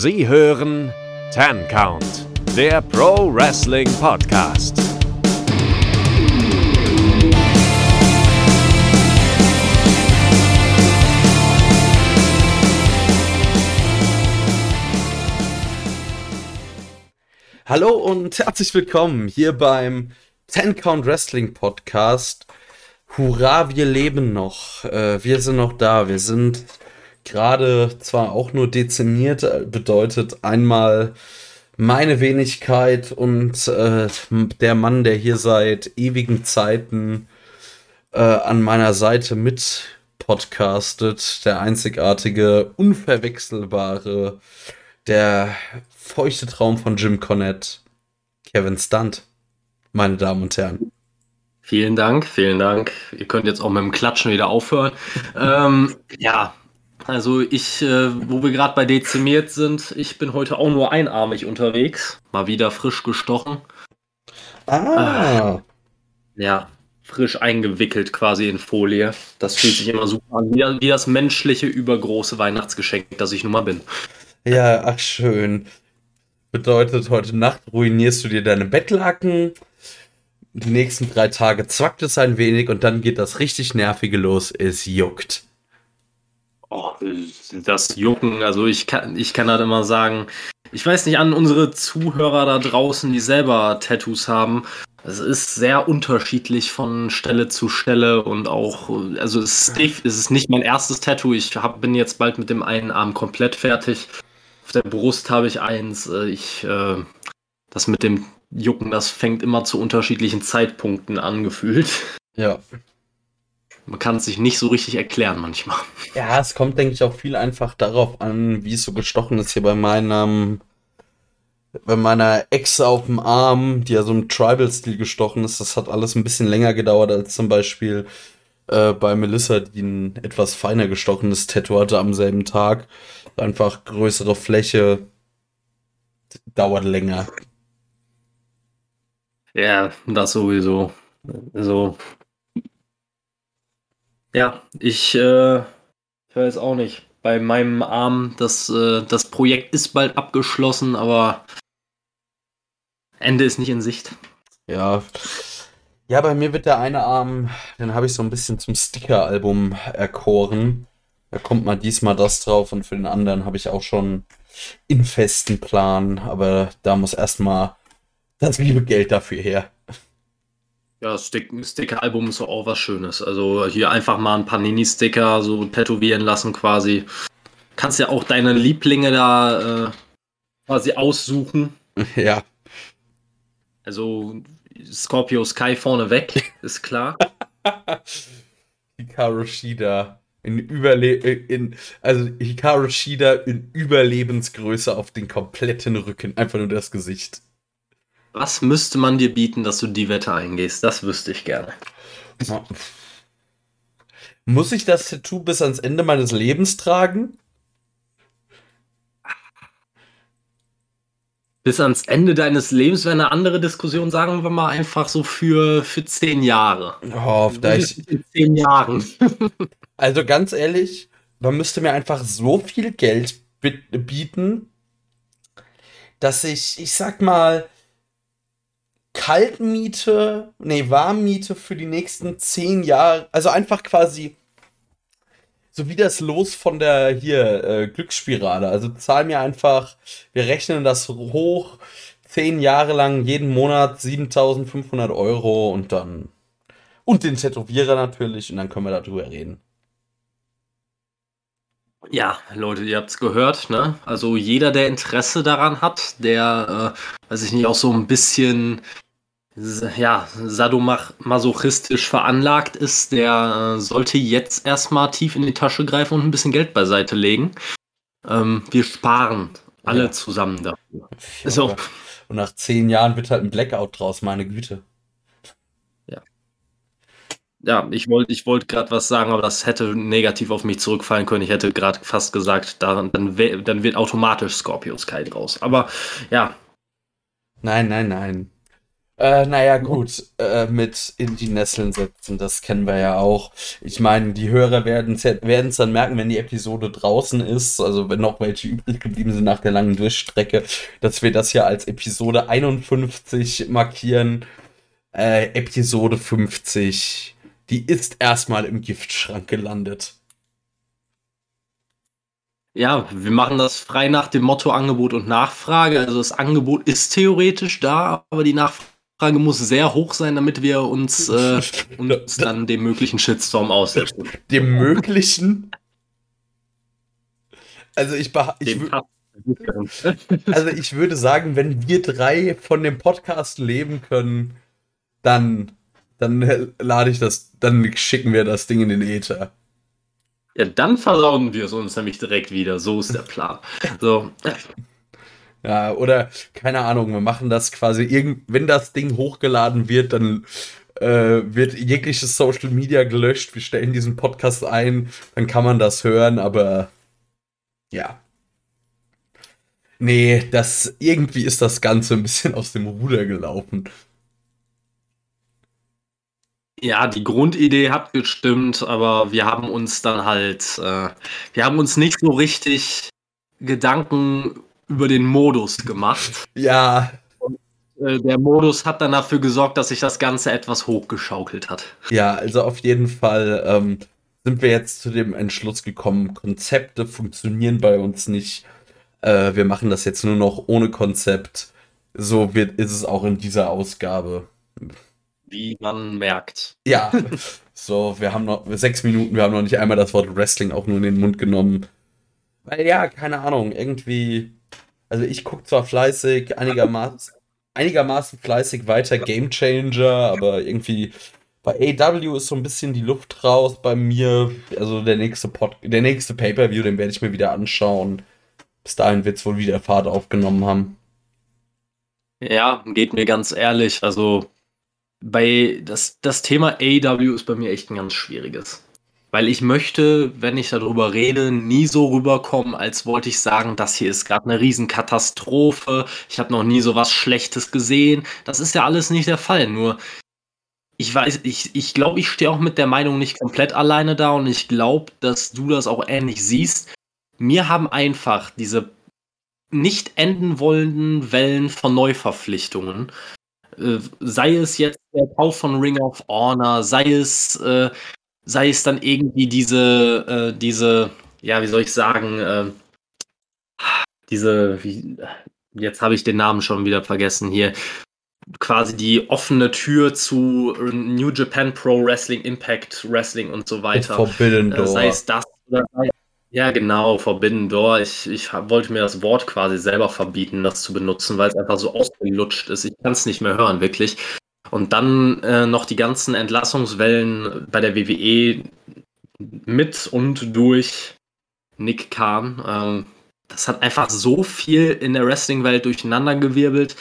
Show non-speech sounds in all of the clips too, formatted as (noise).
Sie hören Ten Count, der Pro Wrestling Podcast. Hallo und herzlich willkommen hier beim Ten Count Wrestling Podcast. Hurra, wir leben noch. Äh, wir sind noch da. Wir sind gerade zwar auch nur dezimiert, äh, bedeutet einmal meine Wenigkeit und äh, der Mann, der hier seit ewigen Zeiten äh, an meiner Seite mit podcastet, der einzigartige, unverwechselbare, der feuchte Traum von Jim Cornette, Kevin Stunt, meine Damen und Herren. Vielen Dank, vielen Dank. Ihr könnt jetzt auch mit dem Klatschen wieder aufhören. ähm, ja, also ich, äh, wo wir gerade bei dezimiert sind, ich bin heute auch nur einarmig unterwegs. Mal wieder frisch gestochen. Ah. Äh, ja, frisch eingewickelt quasi in Folie. Das fühlt sich immer super an, wie, wie das menschliche übergroße Weihnachtsgeschenk, das ich nun mal bin. Ja, ach schön. Bedeutet, heute Nacht ruinierst du dir deine Bettlaken. Die nächsten drei Tage zwackt es ein wenig und dann geht das richtig Nervige los. Es juckt. Oh, das Jucken, also ich kann, ich kann halt immer sagen, ich weiß nicht an unsere Zuhörer da draußen, die selber Tattoos haben. Es ist sehr unterschiedlich von Stelle zu Stelle und auch, also es ist, nicht mein erstes Tattoo. Ich hab, bin jetzt bald mit dem einen Arm komplett fertig. Auf der Brust habe ich eins. Äh, ich, äh, das mit dem Jucken, das fängt immer zu unterschiedlichen Zeitpunkten an, gefühlt. Ja. Man kann es sich nicht so richtig erklären manchmal. Ja, es kommt, denke ich, auch viel einfach darauf an, wie es so gestochen ist hier bei meinem, bei meiner Ex auf dem Arm, die ja so im Tribal-Stil gestochen ist. Das hat alles ein bisschen länger gedauert als zum Beispiel äh, bei Melissa, die ein etwas feiner gestochenes Tattoo hatte am selben Tag. Einfach größere Fläche, dauert länger. Ja, das sowieso. Also, ja, ich, äh, ich weiß auch nicht. Bei meinem Arm, das, äh, das Projekt ist bald abgeschlossen, aber Ende ist nicht in Sicht. Ja. Ja, bei mir wird der eine Arm, den habe ich so ein bisschen zum Sticker-Album erkoren. Da kommt mal diesmal das drauf und für den anderen habe ich auch schon in festen Plan, aber da muss erstmal das liebe Geld dafür her. Ja, Stick Sticker-Album ist auch was Schönes. Also hier einfach mal ein paar Panini-Sticker so tätowieren lassen quasi. Kannst ja auch deine Lieblinge da äh, quasi aussuchen. (laughs) Ja. Also Scorpio Sky vorne weg, (laughs) ist klar. Hikaru Shida in Überle in also Hikaru Shida in Überlebensgröße auf den kompletten Rücken, einfach nur das Gesicht. Was müsste man dir bieten, dass du die Wette eingehst? Das wüsste ich gerne. Muss ich das Tattoo bis ans Ende meines Lebens tragen? Bis ans Ende deines Lebens wäre eine andere Diskussion, sagen wir mal einfach so für, für zehn Jahre. Oh, ich, in zehn Jahren. (laughs) also ganz ehrlich, man müsste mir einfach so viel Geld bieten, dass ich, ich sag mal, Kaltmiete, nee, Warmmiete für die nächsten zehn Jahre, also einfach quasi so wie das Los von der hier äh, Glücksspirale. Also zahl mir einfach, wir rechnen das hoch, zehn Jahre lang jeden Monat 7500 Euro und dann und den Tätowierer natürlich und dann können wir darüber reden. Ja, Leute, ihr habt's gehört, ne? Also jeder, der Interesse daran hat, der, äh, weiß ich nicht, auch so ein bisschen ja, sadomasochistisch veranlagt ist, der äh, sollte jetzt erstmal tief in die Tasche greifen und ein bisschen Geld beiseite legen. Ähm, wir sparen alle ja. zusammen dafür. Ja, so. Und nach zehn Jahren wird halt ein Blackout draus, meine Güte. Ja. Ja, ich wollte ich wollt gerade was sagen, aber das hätte negativ auf mich zurückfallen können. Ich hätte gerade fast gesagt, dann, dann, dann wird automatisch Scorpio Sky draus. Aber ja. Nein, nein, nein. Äh, naja, gut, äh, mit in die Nesseln setzen, das kennen wir ja auch. Ich meine, die Hörer werden es dann merken, wenn die Episode draußen ist, also wenn noch welche übrig geblieben sind nach der langen Durchstrecke, dass wir das ja als Episode 51 markieren. Äh, Episode 50, die ist erstmal im Giftschrank gelandet. Ja, wir machen das frei nach dem Motto Angebot und Nachfrage. Also das Angebot ist theoretisch da, aber die Nachfrage Frage muss sehr hoch sein, damit wir uns, (laughs) äh, uns dann dem möglichen Shitstorm aussetzen. Dem möglichen? Also ich, ich (laughs) also ich würde sagen, wenn wir drei von dem Podcast leben können, dann, dann lade ich das, dann schicken wir das Ding in den Äther. Ja, dann versauen wir es uns nämlich direkt wieder. So ist der Plan. So. Ja, oder keine Ahnung, wir machen das quasi, irgend, wenn das Ding hochgeladen wird, dann äh, wird jegliches Social Media gelöscht. Wir stellen diesen Podcast ein, dann kann man das hören, aber ja. Nee, das irgendwie ist das Ganze ein bisschen aus dem Ruder gelaufen. Ja, die Grundidee hat gestimmt, aber wir haben uns dann halt, äh, wir haben uns nicht so richtig Gedanken über den Modus gemacht. Ja. Und, äh, der Modus hat dann dafür gesorgt, dass sich das Ganze etwas hochgeschaukelt hat. Ja, also auf jeden Fall ähm, sind wir jetzt zu dem Entschluss gekommen, Konzepte funktionieren bei uns nicht. Äh, wir machen das jetzt nur noch ohne Konzept. So wird, ist es auch in dieser Ausgabe. Wie man merkt. Ja. (laughs) So, wir haben noch sechs Minuten, wir haben noch nicht einmal das Wort Wrestling auch nur in den Mund genommen. Weil ja, keine Ahnung, irgendwie also ich gucke zwar fleißig, einigermaßen, einigermaßen fleißig weiter Game Changer, aber irgendwie bei AW ist so ein bisschen die Luft raus bei mir. Also der nächste Pod der nächste Pay-Per-View, den werde ich mir wieder anschauen. Bis dahin wird es wohl wieder Fahrt aufgenommen haben. Ja, geht mir ganz ehrlich. Also bei das, das Thema AW ist bei mir echt ein ganz schwieriges. Weil ich möchte, wenn ich darüber rede, nie so rüberkommen, als wollte ich sagen, das hier ist gerade eine Riesenkatastrophe. Ich habe noch nie so was Schlechtes gesehen. Das ist ja alles nicht der Fall. Nur ich weiß, ich, ich glaube, ich stehe auch mit der Meinung nicht komplett alleine da und ich glaube, dass du das auch ähnlich siehst. Mir haben einfach diese nicht enden wollenden Wellen von Neuverpflichtungen, äh, sei es jetzt der Kauf von Ring of Honor, sei es äh, sei es dann irgendwie diese, äh, diese, ja, wie soll ich sagen, äh, diese, wie, jetzt habe ich den Namen schon wieder vergessen hier, quasi die offene Tür zu New Japan Pro Wrestling, Impact Wrestling und so weiter. Forbidden äh, Door. Sei es das oder ja, genau, Forbidden Door. Ich, ich wollte mir das Wort quasi selber verbieten, das zu benutzen, weil es einfach so ausgelutscht ist. Ich kann es nicht mehr hören, wirklich. Und dann äh, noch die ganzen Entlassungswellen bei der WWE mit und durch Nick Khan. Ähm, das hat einfach so viel in der Wrestling-Welt durcheinandergewirbelt,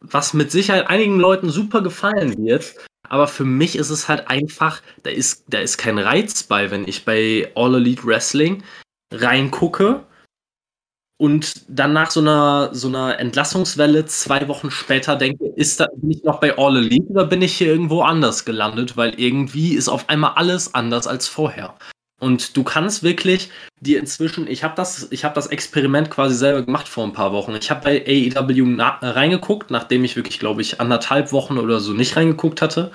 was mit Sicherheit einigen Leuten super gefallen wird. Aber für mich ist es halt einfach, da ist, da ist kein Reiz bei, wenn ich bei All Elite Wrestling reingucke und dann nach so einer, so einer Entlassungswelle zwei Wochen später denke, ist da, bin ich noch bei All Elite oder bin ich hier irgendwo anders gelandet? Weil irgendwie ist auf einmal alles anders als vorher. Und du kannst wirklich dir inzwischen, ich habe das, hab das Experiment quasi selber gemacht vor ein paar Wochen. Ich habe bei AEW na, reingeguckt, nachdem ich wirklich, glaube ich, anderthalb Wochen oder so nicht reingeguckt hatte.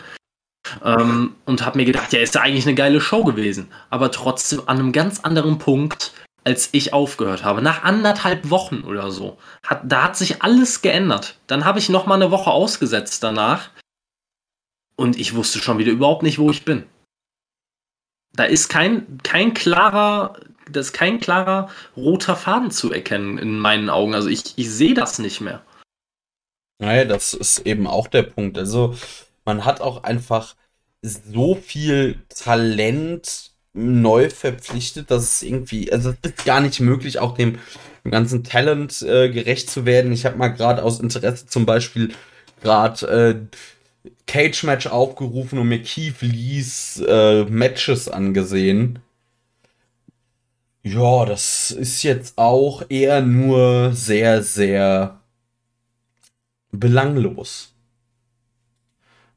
Ähm, und habe mir gedacht, ja, ist ja eigentlich eine geile Show gewesen. Aber trotzdem an einem ganz anderen Punkt als ich aufgehört habe. Nach anderthalb Wochen oder so. Hat, da hat sich alles geändert. Dann habe ich noch mal eine Woche ausgesetzt danach. Und ich wusste schon wieder überhaupt nicht, wo ich bin. Da ist kein, kein klarer, das kein klarer roter Faden zu erkennen in meinen Augen. Also ich, ich sehe das nicht mehr. Naja, das ist eben auch der Punkt. Also man hat auch einfach so viel Talent neu verpflichtet, dass es irgendwie, also es ist gar nicht möglich, auch dem, dem ganzen Talent äh, gerecht zu werden. Ich habe mal gerade aus Interesse zum Beispiel gerade äh, Cage-Match aufgerufen und mir Keith Lees äh, Matches angesehen. Ja, das ist jetzt auch eher nur sehr, sehr belanglos.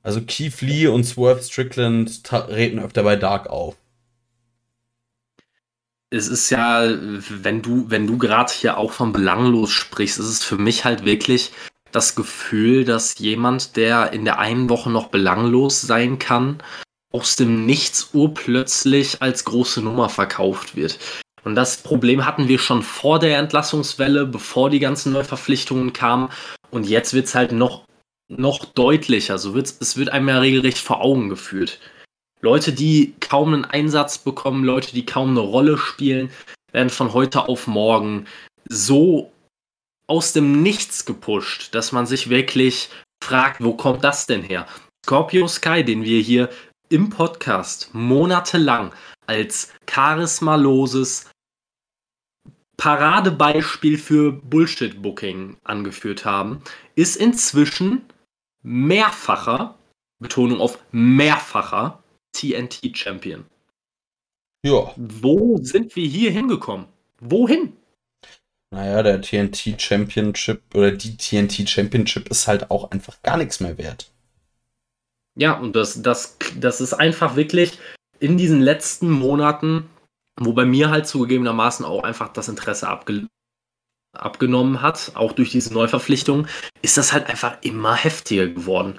Also Keith Lee und Swerve Strickland treten öfter bei Dark auf. Es ist ja, wenn du, wenn du gerade hier auch von belanglos sprichst, ist es für mich halt wirklich das Gefühl, dass jemand, der in der einen Woche noch belanglos sein kann, aus dem Nichts urplötzlich als große Nummer verkauft wird. Und das Problem hatten wir schon vor der Entlassungswelle, bevor die ganzen Neuverpflichtungen kamen. Und jetzt wird es halt noch, noch deutlicher. So wird's, es wird einem ja regelrecht vor Augen geführt. Leute, die kaum einen Einsatz bekommen, Leute, die kaum eine Rolle spielen, werden von heute auf morgen so aus dem Nichts gepusht, dass man sich wirklich fragt, wo kommt das denn her? Scorpio Sky, den wir hier im Podcast monatelang als charismaloses Paradebeispiel für Bullshit-Booking angeführt haben, ist inzwischen mehrfacher, Betonung auf mehrfacher TNT-Champion. Ja. Wo sind wir hier hingekommen? Wohin? Naja, der TNT Championship oder die TNT Championship ist halt auch einfach gar nichts mehr wert. Ja, und das, das, das ist einfach wirklich in diesen letzten Monaten, wo bei mir halt zugegebenermaßen auch einfach das Interesse abge abgenommen hat, auch durch diese Neuverpflichtung, ist das halt einfach immer heftiger geworden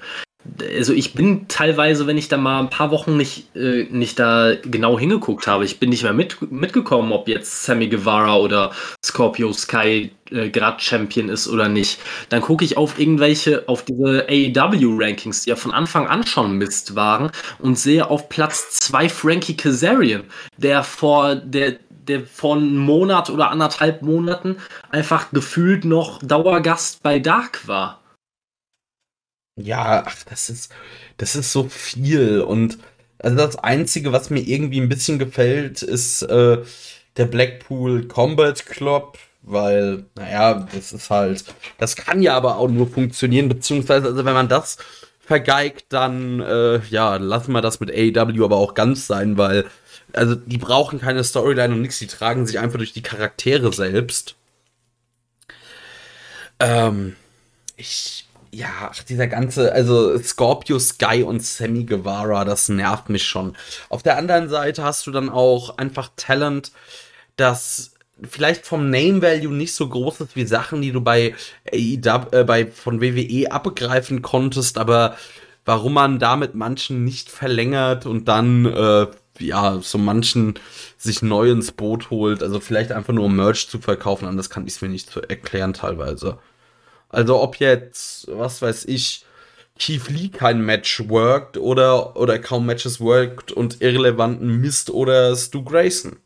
also ich bin teilweise, wenn ich da mal ein paar Wochen nicht, äh, nicht da genau hingeguckt habe, ich bin nicht mehr mit, mitgekommen, ob jetzt Sammy Guevara oder Scorpio Sky äh, gerade Champion ist oder nicht. Dann gucke ich auf irgendwelche, auf diese AEW-Rankings, die ja von Anfang an schon Mist waren, und sehe auf Platz 2 Frankie Kazarian, der vor der der vor einem Monat oder anderthalb Monaten einfach gefühlt noch Dauergast bei Dark war. Ja, ach, das ist, das ist so viel. Und also das Einzige, was mir irgendwie ein bisschen gefällt, ist äh, der Blackpool Combat Club, weil, naja, das ist halt, das kann ja aber auch nur funktionieren, beziehungsweise, also wenn man das vergeigt, dann, äh, ja, lassen wir das mit AEW aber auch ganz sein, weil, also die brauchen keine Storyline und nichts, die tragen sich einfach durch die Charaktere selbst. Ähm, ich ja, ach, dieser ganze, also Scorpio Sky und Sammy Guevara, das nervt mich schon. Auf der anderen Seite hast du dann auch einfach Talent, das vielleicht vom Name Value nicht so groß ist wie Sachen, die du bei AEW, äh, bei von WWE abgreifen konntest, aber warum man damit manchen nicht verlängert und dann äh, ja, so manchen sich neu ins Boot holt, also vielleicht einfach nur um Merch zu verkaufen, anders kann ich es mir nicht erklären teilweise. Also ob jetzt, was weiß ich, Keith Lee kein Match worked oder, oder kaum Matches worked und irrelevanten Mist oder Stu Grayson.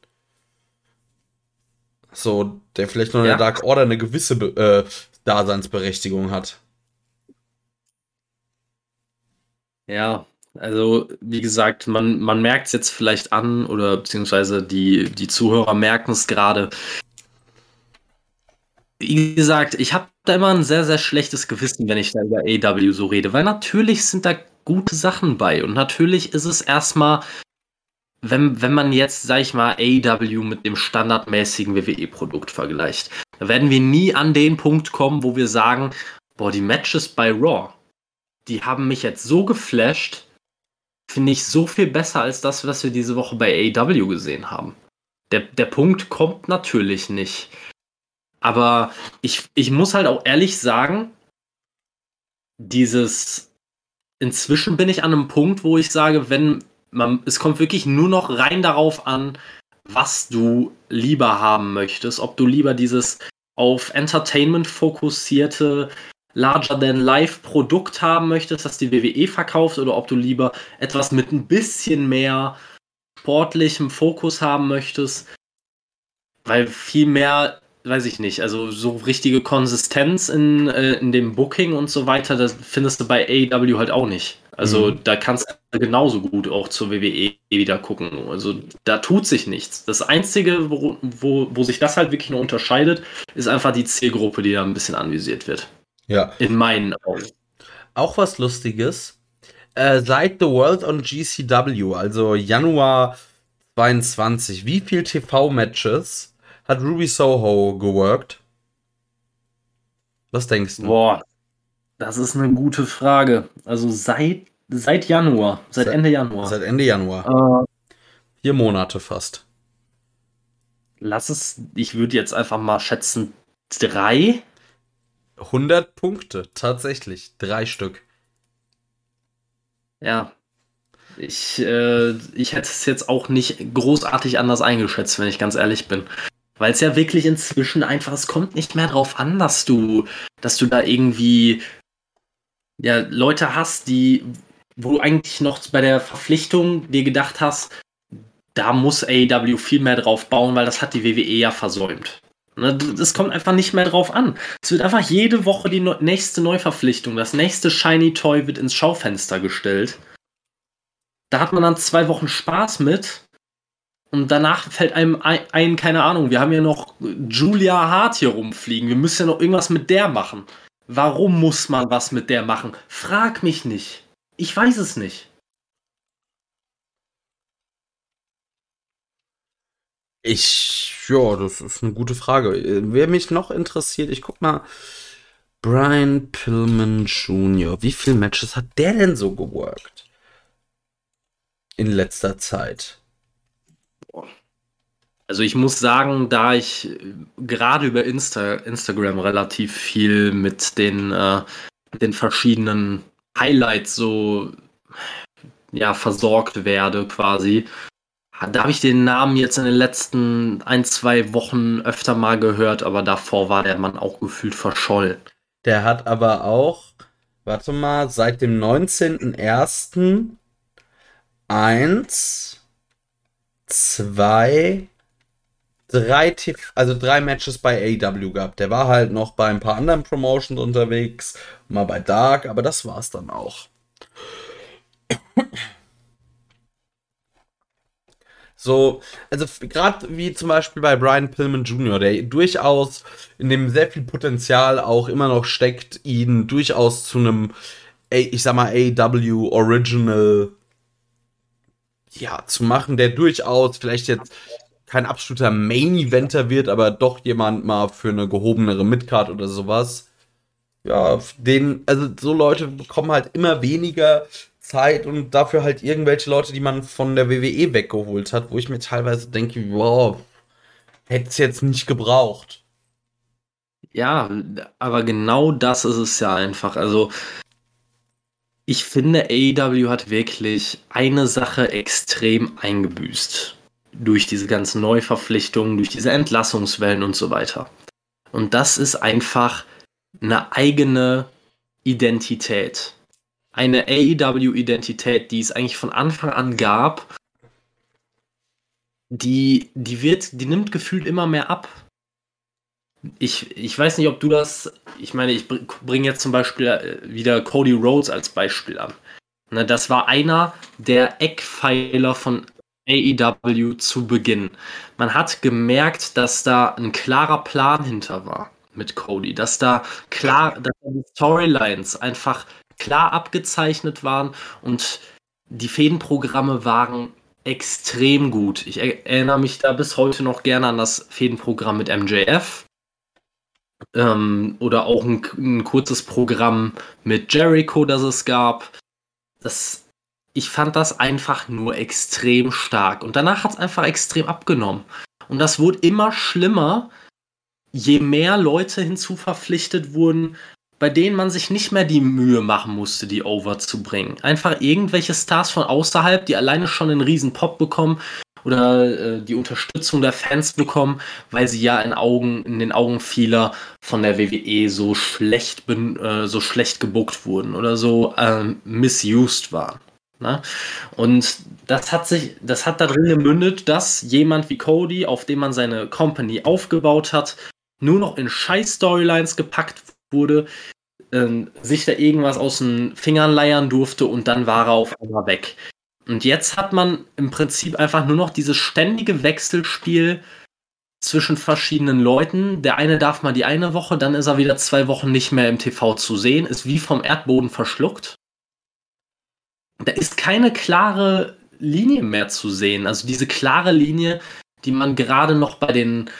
So, der vielleicht noch in der Dark Order eine gewisse äh, Daseinsberechtigung hat. Ja, also wie gesagt, man, man merkt es jetzt vielleicht an oder beziehungsweise die, die Zuhörer merken es gerade wie gesagt, ich habe da immer ein sehr, sehr schlechtes Gewissen, wenn ich da über AW so rede, weil natürlich sind da gute Sachen bei und natürlich ist es erstmal, wenn, wenn man jetzt, sag ich mal, AW mit dem standardmäßigen WWE-Produkt vergleicht, da werden wir nie an den Punkt kommen, wo wir sagen, boah, die Matches bei Raw, die haben mich jetzt so geflasht, finde ich so viel besser als das, was wir diese Woche bei AW gesehen haben. Der, der Punkt kommt natürlich nicht. Aber ich, ich muss halt auch ehrlich sagen, dieses inzwischen bin ich an einem Punkt, wo ich sage, wenn man, es kommt wirklich nur noch rein darauf an, was du lieber haben möchtest, ob du lieber dieses auf Entertainment fokussierte Larger than Life Produkt haben möchtest, das die WWE verkauft, oder ob du lieber etwas mit ein bisschen mehr sportlichem Fokus haben möchtest, weil viel mehr weiß ich nicht, also so richtige Konsistenz in, äh, in dem Booking und so weiter, das findest du bei AEW halt auch nicht. Also mhm. da kannst du genauso gut auch zur WWE wieder gucken. Also da tut sich nichts. Das Einzige, wo, wo, wo sich das halt wirklich nur unterscheidet, ist einfach die Zielgruppe, die da ein bisschen anvisiert wird. Ja. In meinen Augen. Auch was Lustiges. Äh, seit The World on GCW, also Januar 22, wie viel TV-Matches hat Ruby Soho geworkt? Was denkst du? Boah, das ist eine gute Frage. Also seit Seit Januar, seit, Seit- Ende Januar. Seit Ende Januar. äh, Vier Monate fast. lass es, ich würde jetzt einfach mal schätzen, drei. 100 Punkte, tatsächlich. Drei Stück. Ja. Ich, äh, ich hätte es jetzt auch nicht großartig anders eingeschätzt, wenn ich ganz ehrlich bin. Weil es ja wirklich inzwischen einfach, es kommt nicht mehr drauf an, dass du, dass du da irgendwie ja, Leute hast, die, wo du eigentlich noch bei der Verpflichtung dir gedacht hast, da muss AEW viel mehr drauf bauen, weil das hat die WWE ja versäumt. Ne, Das kommt einfach nicht mehr drauf an. Es wird einfach jede Woche die nächste Neuverpflichtung, das nächste Shiny Toy wird ins Schaufenster gestellt. Da hat man dann zwei Wochen Spaß mit. Und danach fällt einem ein, ein, keine Ahnung, wir haben ja noch Julia Hart hier rumfliegen. Wir müssen ja noch irgendwas mit der machen. Warum muss man was mit der machen? Frag mich nicht. Ich weiß es nicht. Ich, ja, das ist eine gute Frage. Wer mich noch interessiert, ich guck mal. Brian Pillman Jr. Wie viele Matches hat der denn so geworkt? In letzter Zeit. Also ich muss sagen, da ich äh, gerade über Insta Instagram relativ viel mit den, äh, den verschiedenen Highlights so ja, versorgt werde quasi, da habe ich den Namen jetzt in den letzten ein, zwei Wochen öfter mal gehört, aber davor war der Mann auch gefühlt verschollen. Der hat aber auch, warte mal, seit dem 19.01. eins, zwei, drei, also drei Matches bei AEW gehabt. Der war halt noch bei ein paar anderen Promotions unterwegs, mal bei Dark, aber das war's dann auch. So, also gerade wie zum Beispiel bei Brian Pillman Jr., der durchaus in dem sehr viel Potenzial auch immer noch steckt, ihn durchaus zu einem, ich sag mal, AW Original ja, zu machen, der durchaus vielleicht jetzt kein absoluter Main-Eventer wird, aber doch jemand mal für eine gehobenere Midcard oder sowas. Ja, den, also so Leute bekommen halt immer weniger Zeit und dafür halt irgendwelche Leute, die man von der WWE weggeholt hat, wo ich mir teilweise denke, wow, hätte es jetzt nicht gebraucht. Ja, aber genau das ist es ja einfach. Also, ich finde, AEW hat wirklich eine Sache extrem eingebüßt. Durch diese ganzen Neuverpflichtungen, durch diese Entlassungswellen und so weiter. Und das ist einfach eine eigene Identität. Eine AEW-Identität, die es eigentlich von Anfang an gab, die, die wird, die nimmt gefühlt immer mehr ab. Ich, ich weiß nicht, ob du das. Ich meine, ich bringe jetzt zum Beispiel äh, wieder Cody Rhodes als Beispiel an. Ne, das war einer der Eckpfeiler von AEW zu Beginn. Man hat gemerkt, dass da ein klarer Plan hinter war mit Cody, dass da klar, dass da die Storylines einfach klar abgezeichnet waren und die Fädenprogramme waren extrem gut. Ich er- erinnere mich da bis heute noch gerne an das Fädenprogramm mit MJF. Ähm, oder auch ein, ein kurzes Programm mit Jericho, das es gab. Das, ich fand das einfach nur extrem stark. Und danach hat es einfach extrem abgenommen. Und das wurde immer schlimmer, je mehr Leute hinzuverpflichtet wurden, bei denen man sich nicht mehr die Mühe machen musste, die over zu bringen. Einfach irgendwelche Stars von außerhalb, die alleine schon einen riesen Pop bekommen oder äh, die Unterstützung der Fans bekommen, weil sie ja in, Augen, in den Augen vieler von der WWE so schlecht, äh, so schlecht gebuckt wurden oder so ähm, misused waren. Ne? Und das hat sich, das hat darin gemündet, dass jemand wie Cody, auf dem man seine Company aufgebaut hat, nur noch in Scheiß-Storylines gepackt wurde, ähm, sich da irgendwas aus den Fingern leiern durfte und dann war er auf einmal weg. Und jetzt hat man im Prinzip einfach nur noch dieses ständige Wechselspiel zwischen verschiedenen Leuten. Der eine darf mal die eine Woche, dann ist er wieder zwei Wochen nicht mehr im TV zu sehen, ist wie vom Erdboden verschluckt. Da ist keine klare Linie mehr zu sehen. Also diese klare Linie, die man gerade noch bei den,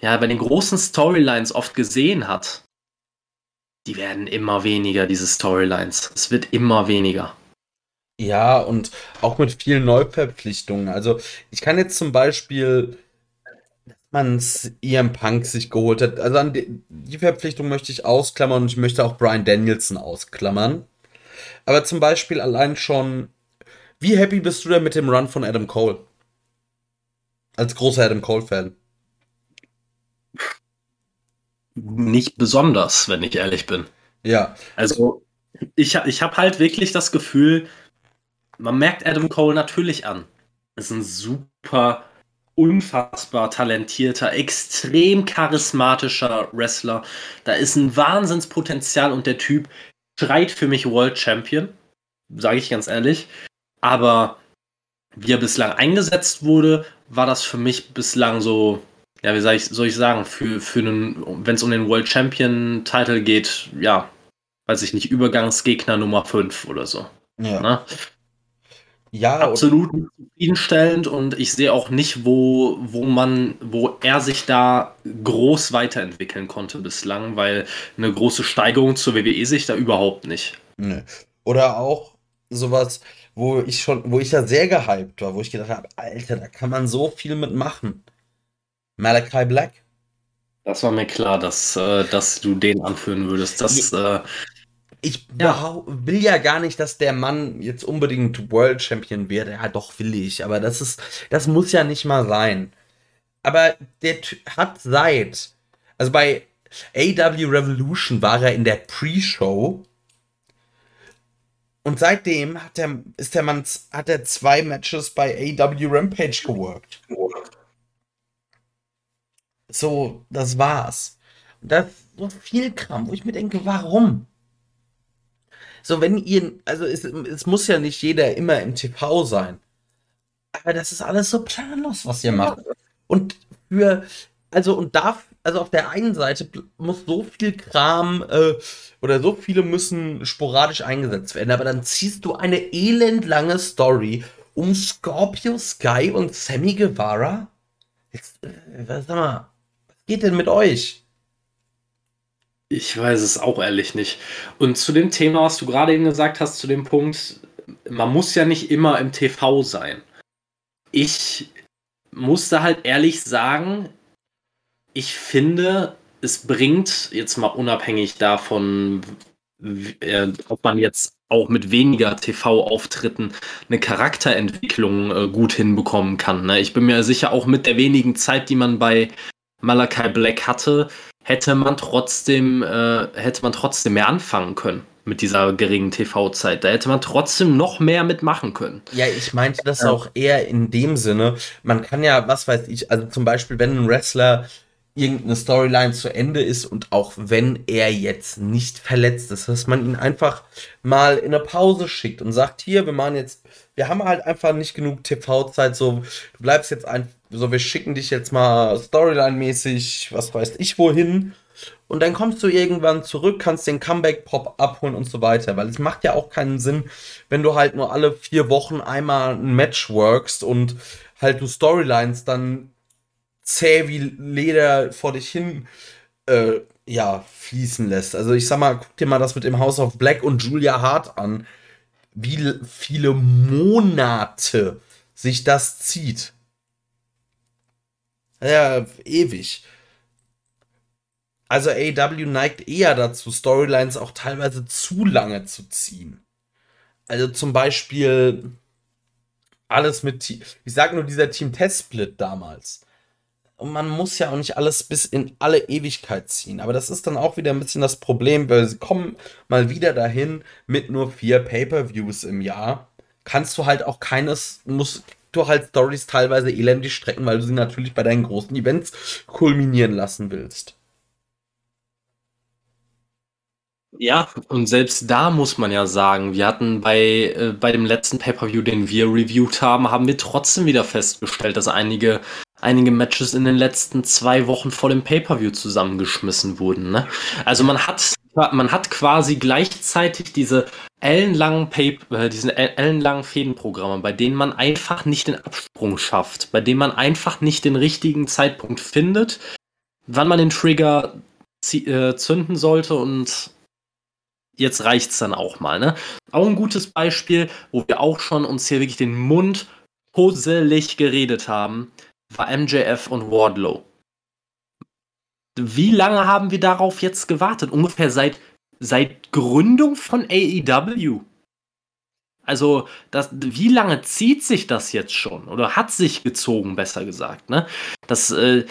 ja, bei den großen Storylines oft gesehen hat. Die werden immer weniger, diese Storylines. Es wird immer weniger. Ja, und auch mit vielen Neuverpflichtungen. Also, ich kann jetzt zum Beispiel, dass man CM Punk sich geholt hat. Also, die, die Verpflichtung möchte ich ausklammern und ich möchte auch Brian Danielson ausklammern. Aber zum Beispiel allein schon, wie happy bist du denn mit dem Run von Adam Cole? Als großer Adam Cole-Fan. Nicht besonders, wenn ich ehrlich bin. Ja. Also, ich, ich habe halt wirklich das Gefühl, man merkt Adam Cole natürlich an. Ist ein super, unfassbar talentierter, extrem charismatischer Wrestler. Da ist ein Wahnsinnspotenzial und der Typ schreit für mich World Champion, sage ich ganz ehrlich. Aber wie er bislang eingesetzt wurde, war das für mich bislang so, ja, wie soll ich, soll ich sagen, für, für einen, wenn es um den World Champion Title geht, ja, weiß ich nicht, Übergangsgegner Nummer 5 oder so. Ja. Ne? Ja, absolut zufriedenstellend und ich sehe auch nicht, wo, wo man, wo er sich da groß weiterentwickeln konnte bislang, weil eine große Steigerung zur WWE sich da überhaupt nicht. Nee. Oder auch sowas, wo ich schon, wo ich ja sehr gehypt war, wo ich gedacht habe, Alter, da kann man so viel mitmachen. Malachi Black. Das war mir klar, dass, äh, dass du den anführen würdest. Das, äh, ich ja. will ja gar nicht, dass der Mann jetzt unbedingt World Champion wird. Ja, doch will ich, aber das ist, das muss ja nicht mal sein. Aber der hat seit, also bei AW Revolution war er in der Pre-Show. Und seitdem hat der, ist der Mann, hat er zwei Matches bei AW Rampage geworkt. So, das war's. Und das ist so viel Kram, wo ich mir denke, warum? So, wenn ihr, also es, es muss ja nicht jeder immer im TV sein. Aber das ist alles so planlos, was ihr macht. Und für, also und darf, also auf der einen Seite muss so viel Kram äh, oder so viele müssen sporadisch eingesetzt werden, aber dann ziehst du eine elendlange Story um Scorpio Sky und Sammy Guevara. Jetzt, äh, sag mal, was geht denn mit euch? Ich weiß es auch ehrlich nicht. Und zu dem Thema, was du gerade eben gesagt hast, zu dem Punkt, man muss ja nicht immer im TV sein. Ich musste halt ehrlich sagen, ich finde, es bringt, jetzt mal unabhängig davon, äh, ob man jetzt auch mit weniger TV-Auftritten eine Charakterentwicklung äh, gut hinbekommen kann. Ne? Ich bin mir sicher, auch mit der wenigen Zeit, die man bei Malachi Black hatte, hätte man trotzdem, äh, hätte man trotzdem mehr anfangen können mit dieser geringen TV-Zeit. Da hätte man trotzdem noch mehr mitmachen können. Ja, ich meinte das auch eher in dem Sinne, man kann ja, was weiß ich, also zum Beispiel, wenn ein Wrestler irgendeine Storyline zu Ende ist und auch wenn er jetzt nicht verletzt ist, dass man ihn einfach mal in eine Pause schickt und sagt, hier, wir machen jetzt, wir haben halt einfach nicht genug TV-Zeit, so, du bleibst jetzt einfach so, wir schicken dich jetzt mal Storyline-mäßig, was weiß ich wohin. Und dann kommst du irgendwann zurück, kannst den Comeback-Pop abholen und so weiter. Weil es macht ja auch keinen Sinn, wenn du halt nur alle vier Wochen einmal ein Match workst und halt du Storylines dann zäh wie Leder vor dich hin äh, ja, fließen lässt. Also ich sag mal, guck dir mal das mit dem House of Black und Julia Hart an. Wie viele Monate sich das zieht. Ja, ewig. Also AW neigt eher dazu, Storylines auch teilweise zu lange zu ziehen. Also zum Beispiel alles mit, ich sag nur dieser Team Test Split damals. Und man muss ja auch nicht alles bis in alle Ewigkeit ziehen. Aber das ist dann auch wieder ein bisschen das Problem, weil sie kommen mal wieder dahin mit nur vier Pay-per-Views im Jahr. Kannst du halt auch keines, muss, du halt Stories teilweise elendig strecken, weil du sie natürlich bei deinen großen Events kulminieren lassen willst. Ja, und selbst da muss man ja sagen, wir hatten bei, äh, bei dem letzten Pay-Per-View, den wir reviewed haben, haben wir trotzdem wieder festgestellt, dass einige, einige Matches in den letzten zwei Wochen vor dem Pay-Per-View zusammengeschmissen wurden. Ne? Also man hat, man hat quasi gleichzeitig diese ellenlangen, Paper, äh, diesen ellenlangen Fädenprogramme, bei denen man einfach nicht den Absprung schafft, bei denen man einfach nicht den richtigen Zeitpunkt findet, wann man den Trigger äh, zünden sollte und jetzt reicht's dann auch mal, ne? Auch ein gutes Beispiel, wo wir auch schon uns hier wirklich den Mund hoselig geredet haben, war MJF und Wardlow. Wie lange haben wir darauf jetzt gewartet? Ungefähr seit, seit Gründung von AEW. Also, das, wie lange zieht sich das jetzt schon? Oder hat sich gezogen, besser gesagt, ne? Das, äh,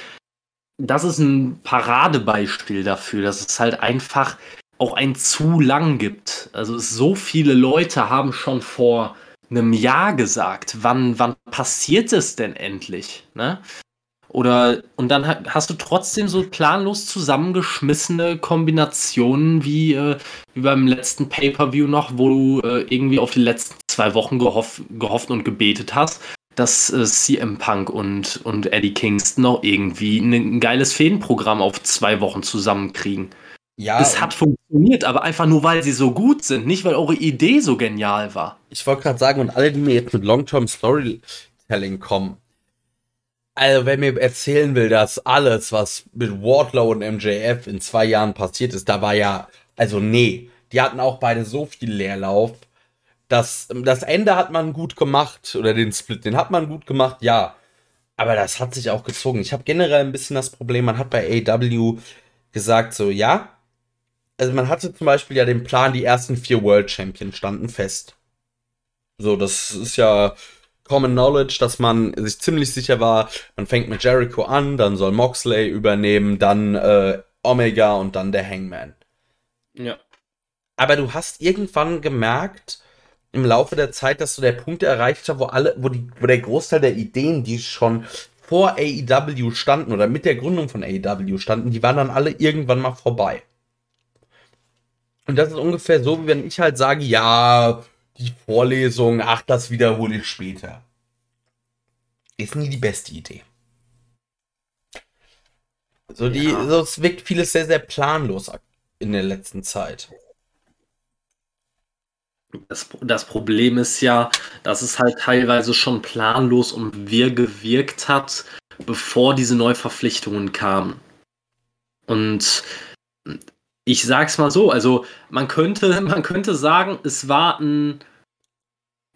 das ist ein Paradebeispiel dafür, dass es halt einfach auch ein zu lang gibt. Also so viele Leute haben schon vor einem Jahr gesagt, wann, wann passiert es denn endlich? Ne? Oder und dann hast du trotzdem so planlos zusammengeschmissene Kombinationen wie, äh, wie beim letzten Pay-Per-View noch, wo du äh, irgendwie auf die letzten zwei Wochen gehoff, gehofft und gebetet hast, dass äh, CM Punk und, und Eddie Kingston noch irgendwie ein geiles Fädenprogramm auf zwei Wochen zusammenkriegen. Ja, es hat funktioniert, aber einfach nur, weil sie so gut sind, nicht weil eure Idee so genial war. Ich wollte gerade sagen, und alle, die mir jetzt mit Long-Term Storytelling kommen, also wer mir erzählen will, dass alles, was mit Wardlow und MJF in zwei Jahren passiert ist, da war ja, also nee, die hatten auch beide so viel Leerlauf. Das, das Ende hat man gut gemacht, oder den Split, den hat man gut gemacht, ja. Aber das hat sich auch gezogen. Ich habe generell ein bisschen das Problem, man hat bei AW gesagt, so, ja, also man hatte zum Beispiel ja den Plan, die ersten vier World Champions standen fest. So, das ist ja Common Knowledge, dass man sich ziemlich sicher war, man fängt mit Jericho an, dann soll Moxley übernehmen, dann äh, Omega und dann der Hangman. Ja. Aber du hast irgendwann gemerkt, im Laufe der Zeit, dass du der Punkt erreicht hast, wo alle, wo, die, wo der Großteil der Ideen, die schon vor AEW standen oder mit der Gründung von AEW standen, die waren dann alle irgendwann mal vorbei. Und das ist ungefähr so, wie wenn ich halt sage, ja, die Vorlesung, ach, das wiederhole ich später. Ist nie die beste Idee. So, die, ja. so, es wirkt vieles sehr, sehr planlos in der letzten Zeit. Das, das Problem ist ja, dass es halt teilweise schon planlos und wir gewirkt hat, bevor diese Neuverpflichtungen kamen. Und ich sag's mal so, also man könnte, (laughs) man könnte sagen, es war ein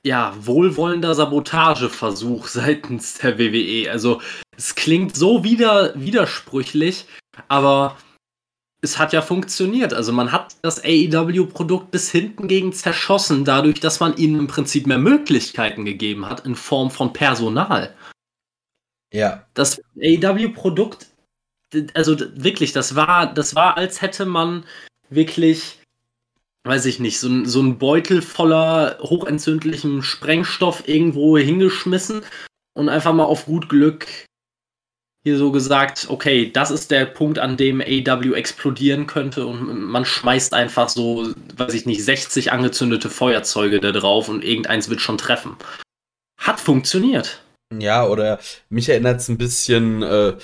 ja, wohlwollender Sabotageversuch (laughs) seitens der WWE. Also es klingt so wieder, widersprüchlich, aber es hat ja funktioniert. Also man hat das AEW-Produkt bis hinten gegen zerschossen, dadurch, dass man ihnen im Prinzip mehr Möglichkeiten gegeben hat in Form von Personal. Ja. Das AEW-Produkt also wirklich, das war, das war, als hätte man wirklich, weiß ich nicht, so, so ein Beutel voller hochentzündlichem Sprengstoff irgendwo hingeschmissen und einfach mal auf gut Glück hier so gesagt, okay, das ist der Punkt, an dem AW explodieren könnte und man schmeißt einfach so, weiß ich nicht, 60 angezündete Feuerzeuge da drauf und irgendeins wird schon treffen. Hat funktioniert. Ja, oder mich erinnert es ein bisschen, äh,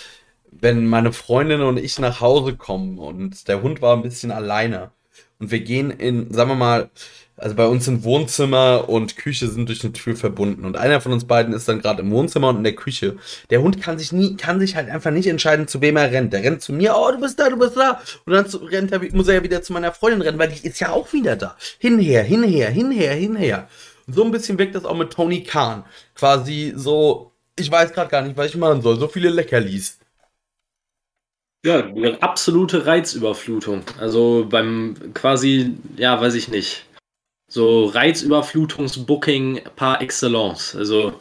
wenn meine Freundin und ich nach Hause kommen und der Hund war ein bisschen alleine und wir gehen in, sagen wir mal, also bei uns sind Wohnzimmer und Küche sind durch eine Tür verbunden und einer von uns beiden ist dann gerade im Wohnzimmer und in der Küche. Der Hund kann sich nie, kann sich halt einfach nicht entscheiden, zu wem er rennt. Der rennt zu mir, oh, du bist da, du bist da. Und dann rennt er, muss er ja wieder zu meiner Freundin rennen, weil die ist ja auch wieder da. Hinher, hinher, hinher, hinher. Und so ein bisschen wirkt das auch mit Tony Khan. Quasi so, ich weiß gerade gar nicht, was ich machen soll. So viele Leckerlis. Ja, eine absolute Reizüberflutung. Also beim quasi, ja, weiß ich nicht. So Reizüberflutungsbooking par excellence. Also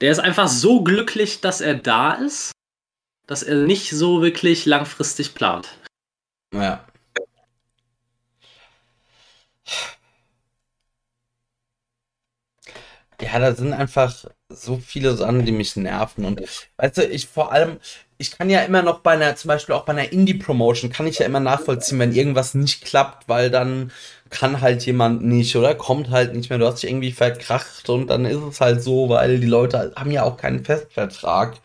der ist einfach so glücklich, dass er da ist, dass er nicht so wirklich langfristig plant. Ja. Ja, da sind einfach so viele Sachen, die mich nerven. Und weißt du, ich vor allem, ich kann ja immer noch bei einer, zum Beispiel auch bei einer Indie-Promotion, kann ich ja immer nachvollziehen, wenn irgendwas nicht klappt, weil dann kann halt jemand nicht oder kommt halt nicht mehr, du hast dich irgendwie verkracht und dann ist es halt so, weil die Leute haben ja auch keinen Festvertrag.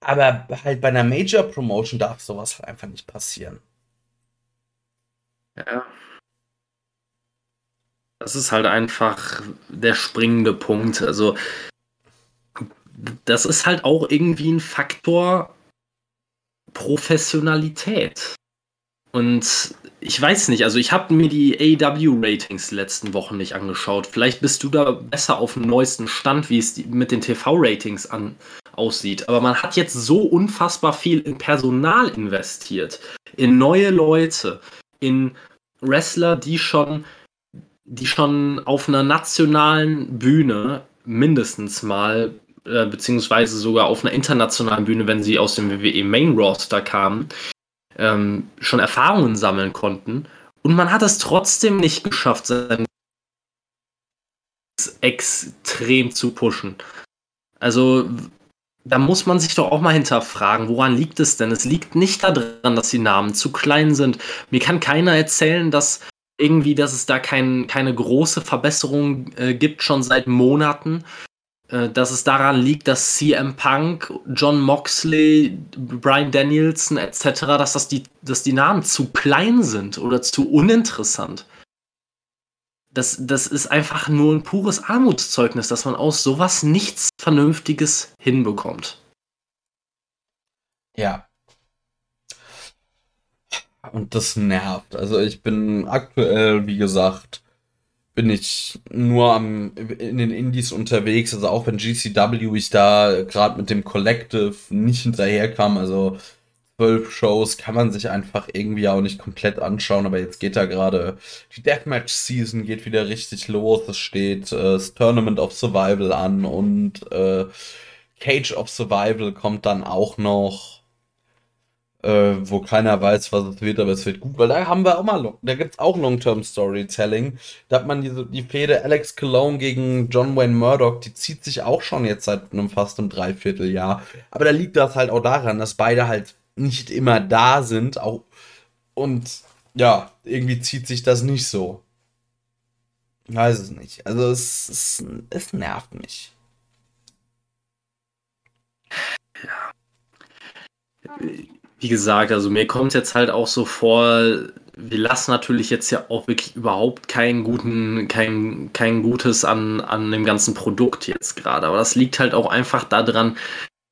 Aber halt bei einer Major-Promotion darf sowas halt einfach nicht passieren. Ja. Das ist halt einfach der springende Punkt. Also, das ist halt auch irgendwie ein Faktor Professionalität. Und ich weiß nicht, also ich habe mir die AW-Ratings letzten Wochen nicht angeschaut. Vielleicht bist du da besser auf dem neuesten Stand, wie es mit den TV-Ratings aussieht. Aber man hat jetzt so unfassbar viel in Personal investiert, in neue Leute, in Wrestler, die schon, die schon auf einer nationalen Bühne mindestens mal, äh, beziehungsweise sogar auf einer internationalen Bühne, wenn sie aus dem WWE Main Roster kamen, ähm, schon Erfahrungen sammeln konnten. Und man hat es trotzdem nicht geschafft, sein extrem zu pushen. Also, da muss man sich doch auch mal hinterfragen, woran liegt es denn? Es liegt nicht daran, dass die Namen zu klein sind. Mir kann keiner erzählen, dass irgendwie, dass es da kein, keine große Verbesserung äh, gibt, schon seit Monaten. Äh, dass es daran liegt, dass CM Punk, John Moxley, Brian Danielson etc., dass, das die, dass die Namen zu klein sind oder zu uninteressant. Das, das ist einfach nur ein pures Armutszeugnis, dass man aus sowas nichts Vernünftiges hinbekommt. Ja. Und das nervt. Also ich bin aktuell, wie gesagt, bin ich nur am, in den Indies unterwegs. Also auch wenn GCW ich da gerade mit dem Collective nicht hinterherkam, also zwölf Shows kann man sich einfach irgendwie auch nicht komplett anschauen. Aber jetzt geht da gerade die Deathmatch-Season geht wieder richtig los. Es steht äh, das Tournament of Survival an und äh, Cage of Survival kommt dann auch noch äh, wo keiner weiß, was es wird, aber es wird gut, weil da haben wir auch mal, da gibt's auch Long-Term Storytelling. Da hat man diese, die Fehde Alex Cologne gegen John Wayne Murdoch, die zieht sich auch schon jetzt seit einem fast einem Dreivierteljahr. Aber da liegt das halt auch daran, dass beide halt nicht immer da sind, auch, und ja, irgendwie zieht sich das nicht so. Ich weiß es nicht. Also es, es, es nervt mich. Ja wie gesagt, also mir kommt es jetzt halt auch so vor, wir lassen natürlich jetzt ja auch wirklich überhaupt keinen guten, kein, kein Gutes an, an dem ganzen Produkt jetzt gerade. Aber das liegt halt auch einfach daran,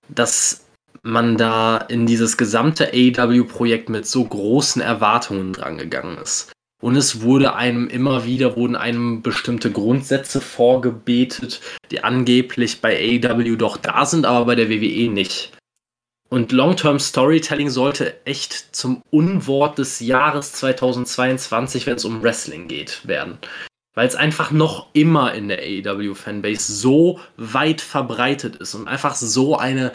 dass man da in dieses gesamte AW-Projekt mit so großen Erwartungen drangegangen ist. Und es wurde einem immer wieder, wurden einem bestimmte Grundsätze vorgebetet, die angeblich bei AW doch da sind, aber bei der WWE nicht. Und Long-Term Storytelling sollte echt zum Unwort des Jahres 2022, wenn es um Wrestling geht, werden. Weil es einfach noch immer in der AEW-Fanbase so weit verbreitet ist und einfach so eine.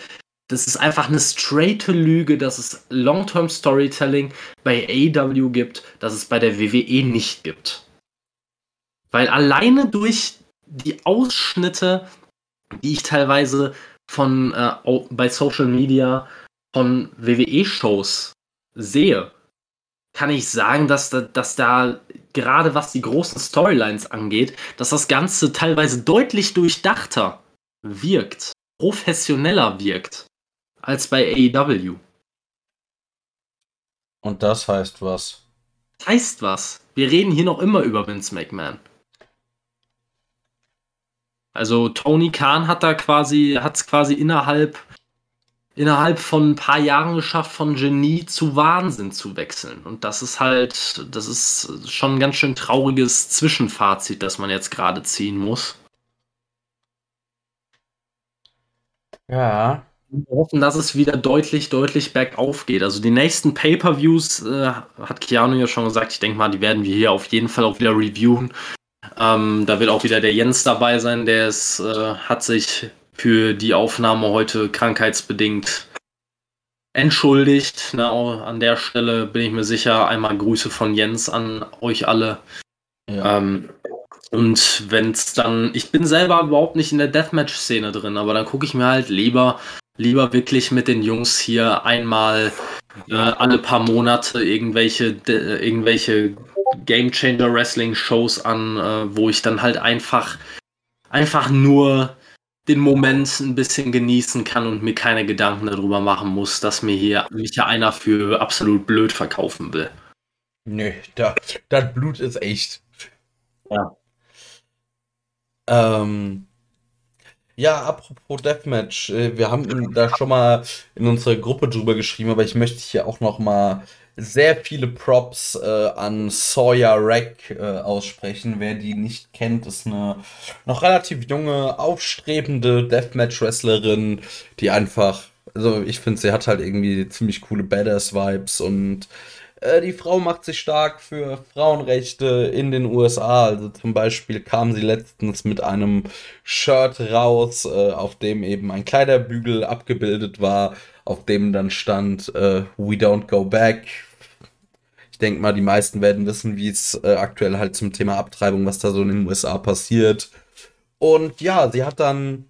Das ist einfach eine straighte Lüge, dass es Long-Term Storytelling bei AEW gibt, dass es bei der WWE nicht gibt. Weil alleine durch die Ausschnitte, die ich teilweise von äh, bei Social Media von WWE-Shows sehe, kann ich sagen, dass da, dass da gerade was die großen Storylines angeht, dass das Ganze teilweise deutlich durchdachter wirkt, professioneller wirkt als bei AEW. Und das heißt was? Das heißt was. Wir reden hier noch immer über Vince McMahon. Also Tony Khan hat da quasi, hat es quasi innerhalb, innerhalb von ein paar Jahren geschafft, von Genie zu Wahnsinn zu wechseln. Und das ist halt, das ist schon ein ganz schön trauriges Zwischenfazit, das man jetzt gerade ziehen muss. Ja. Wir hoffen, dass es wieder deutlich, deutlich bergauf geht. Also die nächsten Pay-Per-Views, äh, hat Keanu ja schon gesagt, ich denke mal, die werden wir hier auf jeden Fall auch wieder reviewen. Ähm, da wird auch wieder der Jens dabei sein, der ist, äh, hat sich für die Aufnahme heute krankheitsbedingt entschuldigt. Na, an der Stelle bin ich mir sicher. Einmal Grüße von Jens an euch alle. Ja. Ähm, und wenn es dann, ich bin selber überhaupt nicht in der Deathmatch-Szene drin, aber dann gucke ich mir halt lieber, lieber wirklich mit den Jungs hier einmal äh, alle paar Monate irgendwelche, äh, irgendwelche Game Changer Wrestling Shows an, äh, wo ich dann halt einfach, einfach nur den Moment ein bisschen genießen kann und mir keine Gedanken darüber machen muss, dass mir hier mich ja einer für absolut blöd verkaufen will. Nö, da, das Blut ist echt. Ja. Ähm, ja, apropos Deathmatch, äh, wir haben da schon mal in unserer Gruppe drüber geschrieben, aber ich möchte hier auch noch mal sehr viele Props äh, an Sawyer Rack äh, aussprechen. Wer die nicht kennt, ist eine noch relativ junge, aufstrebende Deathmatch-Wrestlerin, die einfach, also ich finde, sie hat halt irgendwie ziemlich coole Badass-Vibes und äh, die Frau macht sich stark für Frauenrechte in den USA. Also zum Beispiel kam sie letztens mit einem Shirt raus, äh, auf dem eben ein Kleiderbügel abgebildet war, auf dem dann stand äh, We Don't Go Back. Ich denke mal, die meisten werden wissen, wie es äh, aktuell halt zum Thema Abtreibung, was da so in den USA passiert. Und ja, sie hat dann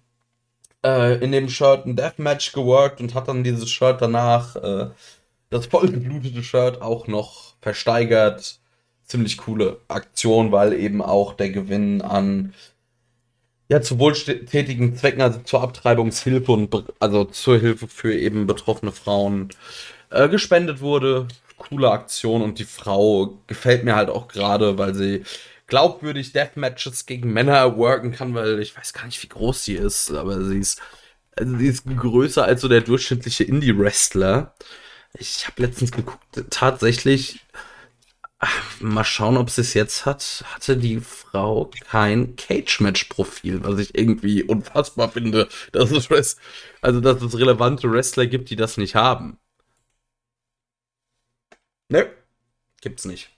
äh, in dem Shirt ein Deathmatch geworkt und hat dann dieses Shirt danach das vollgeblutete Shirt auch noch versteigert. Ziemlich coole Aktion, weil eben auch der Gewinn an ja, zu wohltätigen Zwecken, also zur Abtreibungshilfe und also zur Hilfe für eben betroffene Frauen äh, gespendet wurde. Coole Aktion und die Frau gefällt mir halt auch gerade, weil sie glaubwürdig Deathmatches gegen Männer worken kann, weil ich weiß gar nicht, wie groß sie ist, aber sie ist, also sie ist größer als so der durchschnittliche Indie-Wrestler. Ich habe letztens geguckt, tatsächlich, ach, mal schauen, ob sie es jetzt hat, hatte die Frau kein Cage-Match-Profil, was ich irgendwie unfassbar finde, dass es, also, dass es relevante Wrestler gibt, die das nicht haben. Ne, gibt's nicht.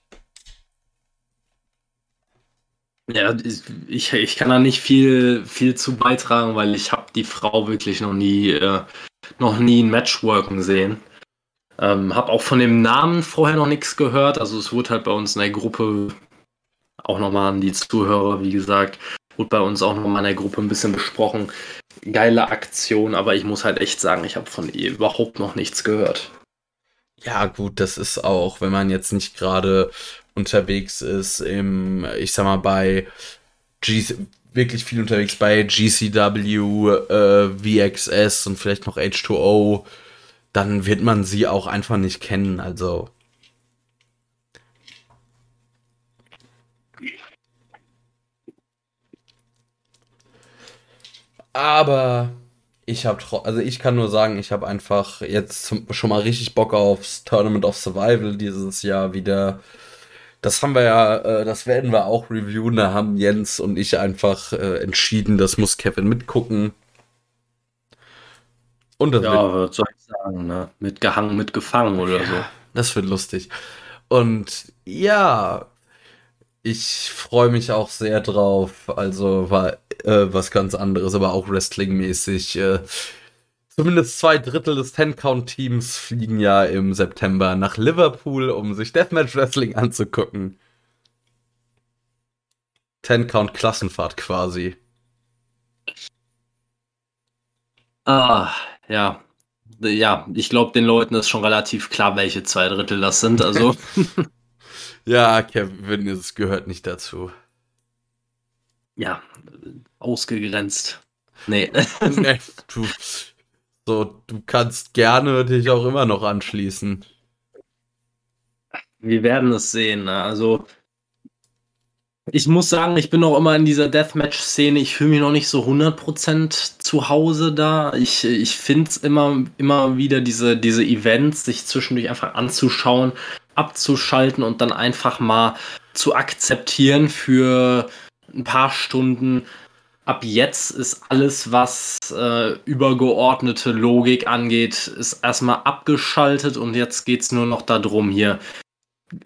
Ja, ich, ich kann da nicht viel, viel zu beitragen, weil ich habe die Frau wirklich noch nie, äh, noch nie ein Match worken sehen. Ähm, hab auch von dem Namen vorher noch nichts gehört. Also es wurde halt bei uns in der Gruppe auch nochmal an die Zuhörer, wie gesagt, wurde bei uns auch nochmal in der Gruppe ein bisschen besprochen. Geile Aktion, aber ich muss halt echt sagen, ich habe von ihr überhaupt noch nichts gehört. Ja, gut, das ist auch, wenn man jetzt nicht gerade unterwegs ist im, ich sag mal, bei G wirklich viel unterwegs bei GCW, äh, VXS und vielleicht noch H2O dann wird man sie auch einfach nicht kennen. Also. Aber ich habe, also ich kann nur sagen, ich habe einfach jetzt schon mal richtig Bock aufs Tournament of Survival dieses Jahr wieder. Das haben wir ja, äh, das werden wir auch reviewen. Da haben Jens und ich einfach äh, entschieden, das muss Kevin mitgucken. Und das ja, wird, was soll ich sagen, ne? Mitgehangen, mitgefangen oder ja, so. Das wird lustig. Und ja, ich freue mich auch sehr drauf. Also war äh, was ganz anderes, aber auch Wrestling-mäßig. Äh, zumindest zwei Drittel des Ten-Count-Teams fliegen ja im September nach Liverpool, um sich Deathmatch Wrestling anzugucken. Ten-Count-Klassenfahrt quasi. Ah, ja. Ja, ich glaube, den Leuten ist schon relativ klar, welche zwei Drittel das sind. Also. (laughs) (laughs) ja, Kevin, es gehört nicht dazu. Ja, ausgegrenzt. Nee. (laughs) nee du, so, du kannst gerne dich auch immer noch anschließen. Wir werden es sehen. Ne? Also, ich muss sagen, ich bin noch immer in dieser Deathmatch-Szene. Ich fühle mich noch nicht so 100% zu Hause da. Ich, ich finde es immer, immer wieder, diese, diese Events, sich zwischendurch einfach anzuschauen, abzuschalten und dann einfach mal zu akzeptieren für ein paar Stunden. Ab jetzt ist alles, was äh, übergeordnete Logik angeht, ist erstmal abgeschaltet und jetzt geht es nur noch darum, hier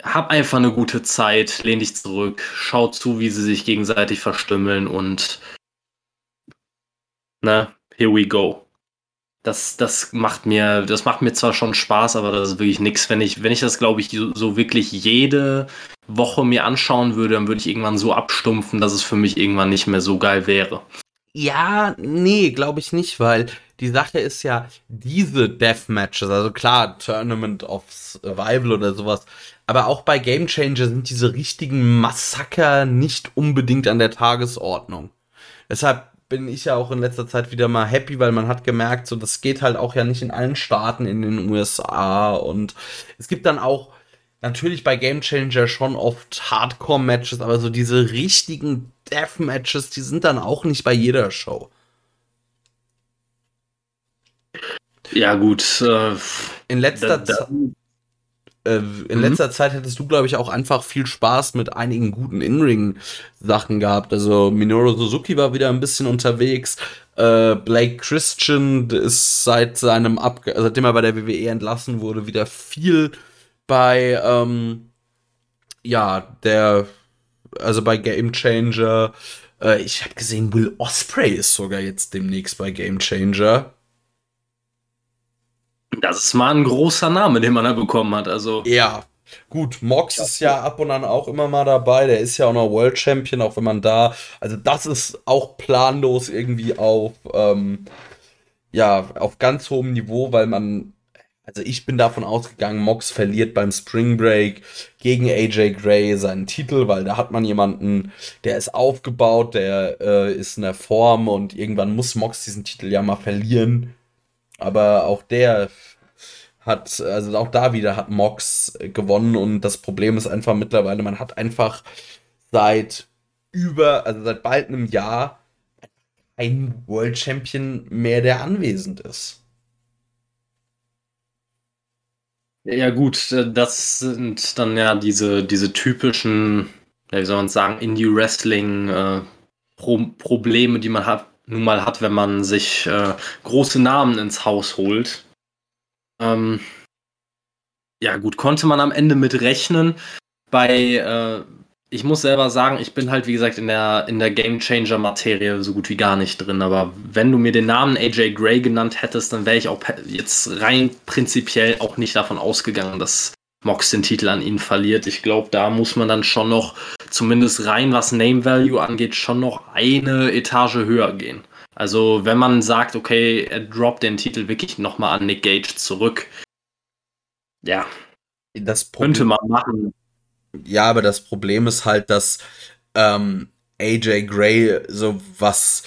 hab einfach eine gute Zeit, lehn dich zurück, schau zu, wie sie sich gegenseitig verstümmeln und na, here we go. Das, das macht mir, das macht mir zwar schon Spaß, aber das ist wirklich nichts. Wenn ich, wenn ich das, glaube ich, so, so wirklich jede Woche mir anschauen würde, dann würde ich irgendwann so abstumpfen, dass es für mich irgendwann nicht mehr so geil wäre. Ja, nee, glaube ich nicht, weil die Sache ist ja, diese Deathmatches, also klar, Tournament of Survival oder sowas, aber auch bei Game Changer sind diese richtigen Massaker nicht unbedingt an der Tagesordnung. Deshalb bin ich ja auch in letzter Zeit wieder mal happy, weil man hat gemerkt, so das geht halt auch ja nicht in allen Staaten in den USA und es gibt dann auch natürlich bei Game Changer schon oft Hardcore-Matches, aber so diese richtigen Death-Matches, die sind dann auch nicht bei jeder Show. Ja, gut. Äh, in letzter Zeit. Äh, in mhm. letzter Zeit hättest du, glaube ich, auch einfach viel Spaß mit einigen guten In-Ring-Sachen gehabt. Also Minoru Suzuki war wieder ein bisschen unterwegs. Äh, Blake Christian ist seit seinem Abge seitdem er bei der WWE entlassen wurde, wieder viel bei ähm, ja, der also bei Game Changer. Äh, ich habe gesehen, Will Osprey ist sogar jetzt demnächst bei Game Changer. Das ist mal ein großer Name, den man da bekommen hat. Also ja, gut. Mox ist ja ab und an auch immer mal dabei. Der ist ja auch noch World Champion, auch wenn man da. Also das ist auch planlos irgendwie auf ähm, ja auf ganz hohem Niveau, weil man also ich bin davon ausgegangen, Mox verliert beim Spring Break gegen AJ Gray seinen Titel, weil da hat man jemanden, der ist aufgebaut, der äh, ist in der Form und irgendwann muss Mox diesen Titel ja mal verlieren. Aber auch der hat, also auch da wieder hat Mox gewonnen und das Problem ist einfach mittlerweile, man hat einfach seit über, also seit bald einem Jahr ein World Champion mehr, der anwesend ist. Ja, gut, das sind dann ja diese, diese typischen, wie soll man sagen, Indie-Wrestling-Probleme, äh, die man hat, nun mal hat, wenn man sich äh, große Namen ins Haus holt. Ähm, ja, gut, konnte man am Ende mit rechnen. Bei, äh, ich muss selber sagen, ich bin halt, wie gesagt, in der, in der Game Changer-Materie so gut wie gar nicht drin. Aber wenn du mir den Namen AJ Gray genannt hättest, dann wäre ich auch jetzt rein prinzipiell auch nicht davon ausgegangen, dass Mox den Titel an ihn verliert. Ich glaube, da muss man dann schon noch, zumindest rein was Name Value angeht, schon noch eine Etage höher gehen. Also, wenn man sagt, okay, er droppt den Titel wirklich nochmal an Nick Gage zurück, ja, das könnte man machen. Ja, aber das Problem ist halt, dass ähm, AJ Gray so was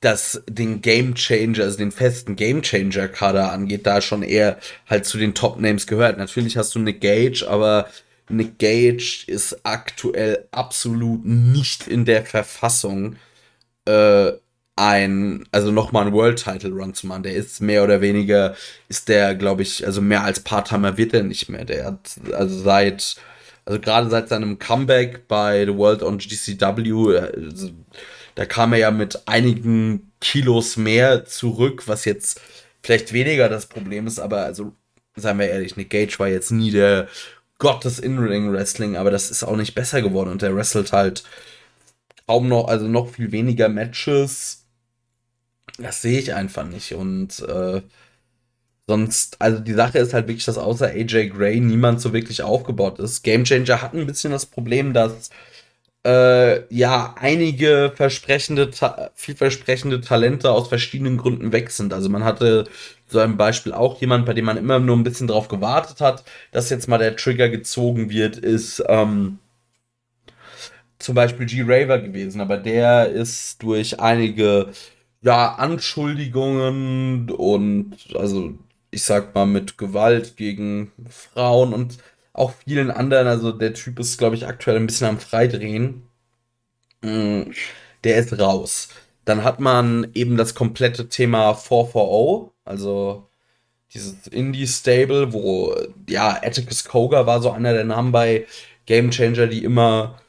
das den Game Changer, also den festen Game Changer Kader angeht, da schon eher halt zu den Top Names gehört. Natürlich hast du Nick Gage, aber Nick Gage ist aktuell absolut nicht in der Verfassung, äh, ein, also nochmal einen World Title Run zu machen. Der ist mehr oder weniger, ist der, glaube ich, also mehr als Part-Timer wird er nicht mehr. Der hat, also seit, also gerade seit seinem Comeback bei The World on GCW, also, da kam er ja mit einigen Kilos mehr zurück, was jetzt vielleicht weniger das Problem ist, aber also, seien wir ehrlich, Nick Gage war jetzt nie der Gott des In-Ring-Wrestling, aber das ist auch nicht besser geworden und der wrestelt halt kaum noch, also noch viel weniger Matches das sehe ich einfach nicht. Und äh, sonst, also die Sache ist halt wirklich, dass außer AJ Gray niemand so wirklich aufgebaut ist. Game Changer hat ein bisschen das Problem, dass äh, ja einige versprechende, vielversprechende Talente aus verschiedenen Gründen weg sind. Also man hatte so ein Beispiel auch jemand, bei dem man immer nur ein bisschen drauf gewartet hat, dass jetzt mal der Trigger gezogen wird, ist ähm, zum Beispiel G-Raver gewesen, aber der ist durch einige ja, Anschuldigungen und also ich sag mal mit Gewalt gegen Frauen und auch vielen anderen. Also der Typ ist, glaube ich, aktuell ein bisschen am Freidrehen. Mm, der ist raus. Dann hat man eben das komplette Thema 440, also dieses Indie-Stable, wo, ja, Atticus Koga war so einer der Namen bei Game Changer, die immer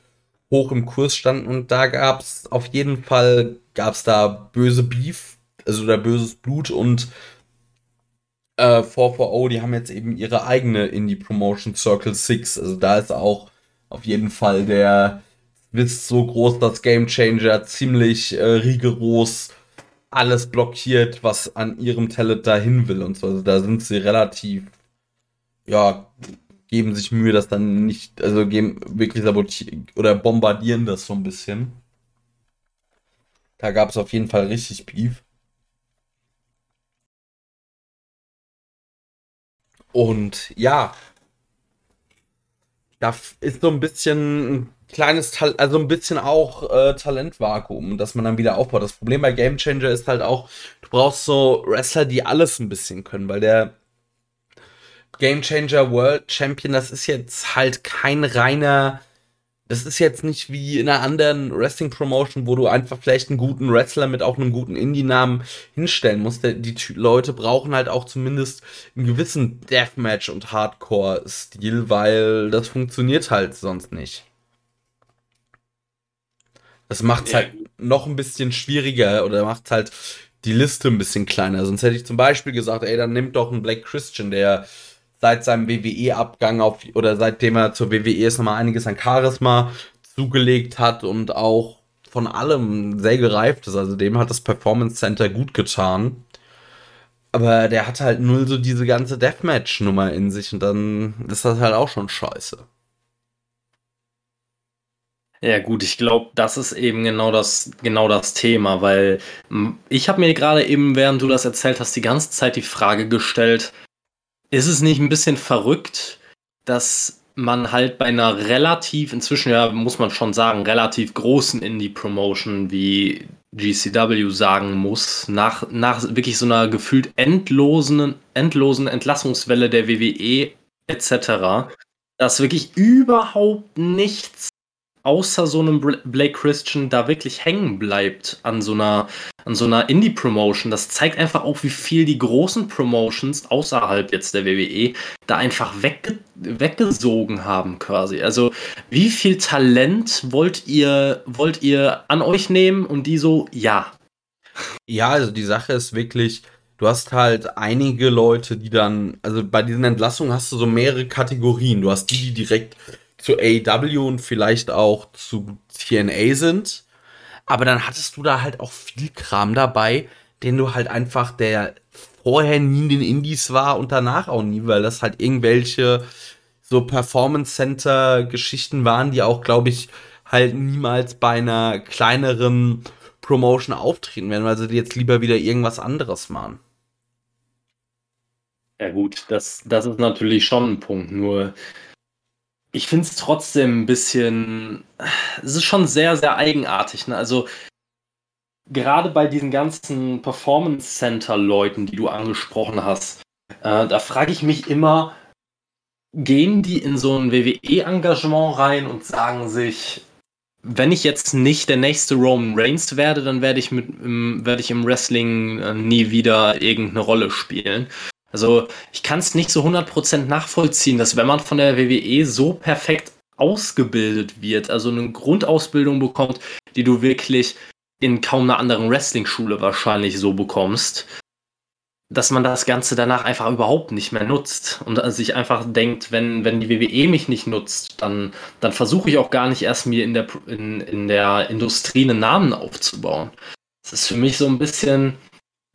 hoch im Kurs standen. Und da gab es auf jeden Fall gab da böse Beef, also da böses Blut und äh, 440, die haben jetzt eben ihre eigene Indie-Promotion Circle 6. Also da ist auch auf jeden Fall der Witz so groß, dass Game Changer ziemlich äh, rigoros alles blockiert, was an ihrem Talent dahin will und so. Also da sind sie relativ, ja, geben sich Mühe, das dann nicht, also geben wirklich sabotieren oder bombardieren das so ein bisschen. Da gab es auf jeden Fall richtig Beef. Und ja, da ist so ein bisschen ein kleines, Tal also ein bisschen auch äh, Talentvakuum, dass man dann wieder aufbaut. Das Problem bei Game Changer ist halt auch, du brauchst so Wrestler, die alles ein bisschen können, weil der Game Changer World Champion, das ist jetzt halt kein reiner das ist jetzt nicht wie in einer anderen Wrestling-Promotion, wo du einfach vielleicht einen guten Wrestler mit auch einem guten Indie-Namen hinstellen musst. Die Leute brauchen halt auch zumindest einen gewissen Deathmatch- und Hardcore-Stil, weil das funktioniert halt sonst nicht. Das macht es halt noch ein bisschen schwieriger oder macht halt die Liste ein bisschen kleiner. Sonst hätte ich zum Beispiel gesagt, ey, dann nimmt doch einen Black Christian, der seit seinem WWE-Abgang auf oder seitdem er zur WWE ist, nochmal einiges an Charisma zugelegt hat und auch von allem sehr gereift ist. Also dem hat das Performance Center gut getan. Aber der hat halt null so diese ganze Deathmatch-Nummer in sich und dann ist das halt auch schon scheiße. Ja gut, ich glaube, das ist eben genau das, genau das Thema, weil ich habe mir gerade eben, während du das erzählt hast, die ganze Zeit die Frage gestellt, ist es nicht ein bisschen verrückt, dass man halt bei einer relativ, inzwischen ja, muss man schon sagen, relativ großen Indie-Promotion wie GCW sagen muss, nach, nach wirklich so einer gefühlt endlosen, endlosen Entlassungswelle der WWE etc., dass wirklich überhaupt nichts außer so einem Blake Christian da wirklich hängen bleibt an so einer, so einer Indie-Promotion. Das zeigt einfach auch, wie viel die großen Promotions außerhalb jetzt der WWE da einfach wegge weggesogen haben quasi. Also wie viel Talent wollt ihr, wollt ihr an euch nehmen und die so, ja. Ja, also die Sache ist wirklich, du hast halt einige Leute, die dann, also bei diesen Entlassungen hast du so mehrere Kategorien. Du hast die, die direkt zu AEW und vielleicht auch zu TNA sind. Aber dann hattest du da halt auch viel Kram dabei, den du halt einfach, der vorher nie in den Indies war und danach auch nie, weil das halt irgendwelche so Performance Center Geschichten waren, die auch, glaube ich, halt niemals bei einer kleineren Promotion auftreten werden, weil sie jetzt lieber wieder irgendwas anderes machen. Ja gut, das, das ist natürlich schon ein Punkt, nur ich finde es trotzdem ein bisschen. Es ist schon sehr, sehr eigenartig. Ne? Also, gerade bei diesen ganzen Performance Center-Leuten, die du angesprochen hast, äh, da frage ich mich immer, gehen die in so ein WWE-Engagement rein und sagen sich, wenn ich jetzt nicht der nächste Roman Reigns werde, dann werde ich, mit, im, werde ich im Wrestling äh, nie wieder irgendeine Rolle spielen. Also ich kann es nicht so 100% nachvollziehen, dass wenn man von der WWE so perfekt ausgebildet wird, also eine Grundausbildung bekommt, die du wirklich in kaum einer anderen Wrestling-Schule wahrscheinlich so bekommst, dass man das Ganze danach einfach überhaupt nicht mehr nutzt und sich einfach denkt, wenn, wenn die WWE mich nicht nutzt, dann, dann versuche ich auch gar nicht erst mir in der, in, in der Industrie einen Namen aufzubauen. Das ist für mich so ein bisschen,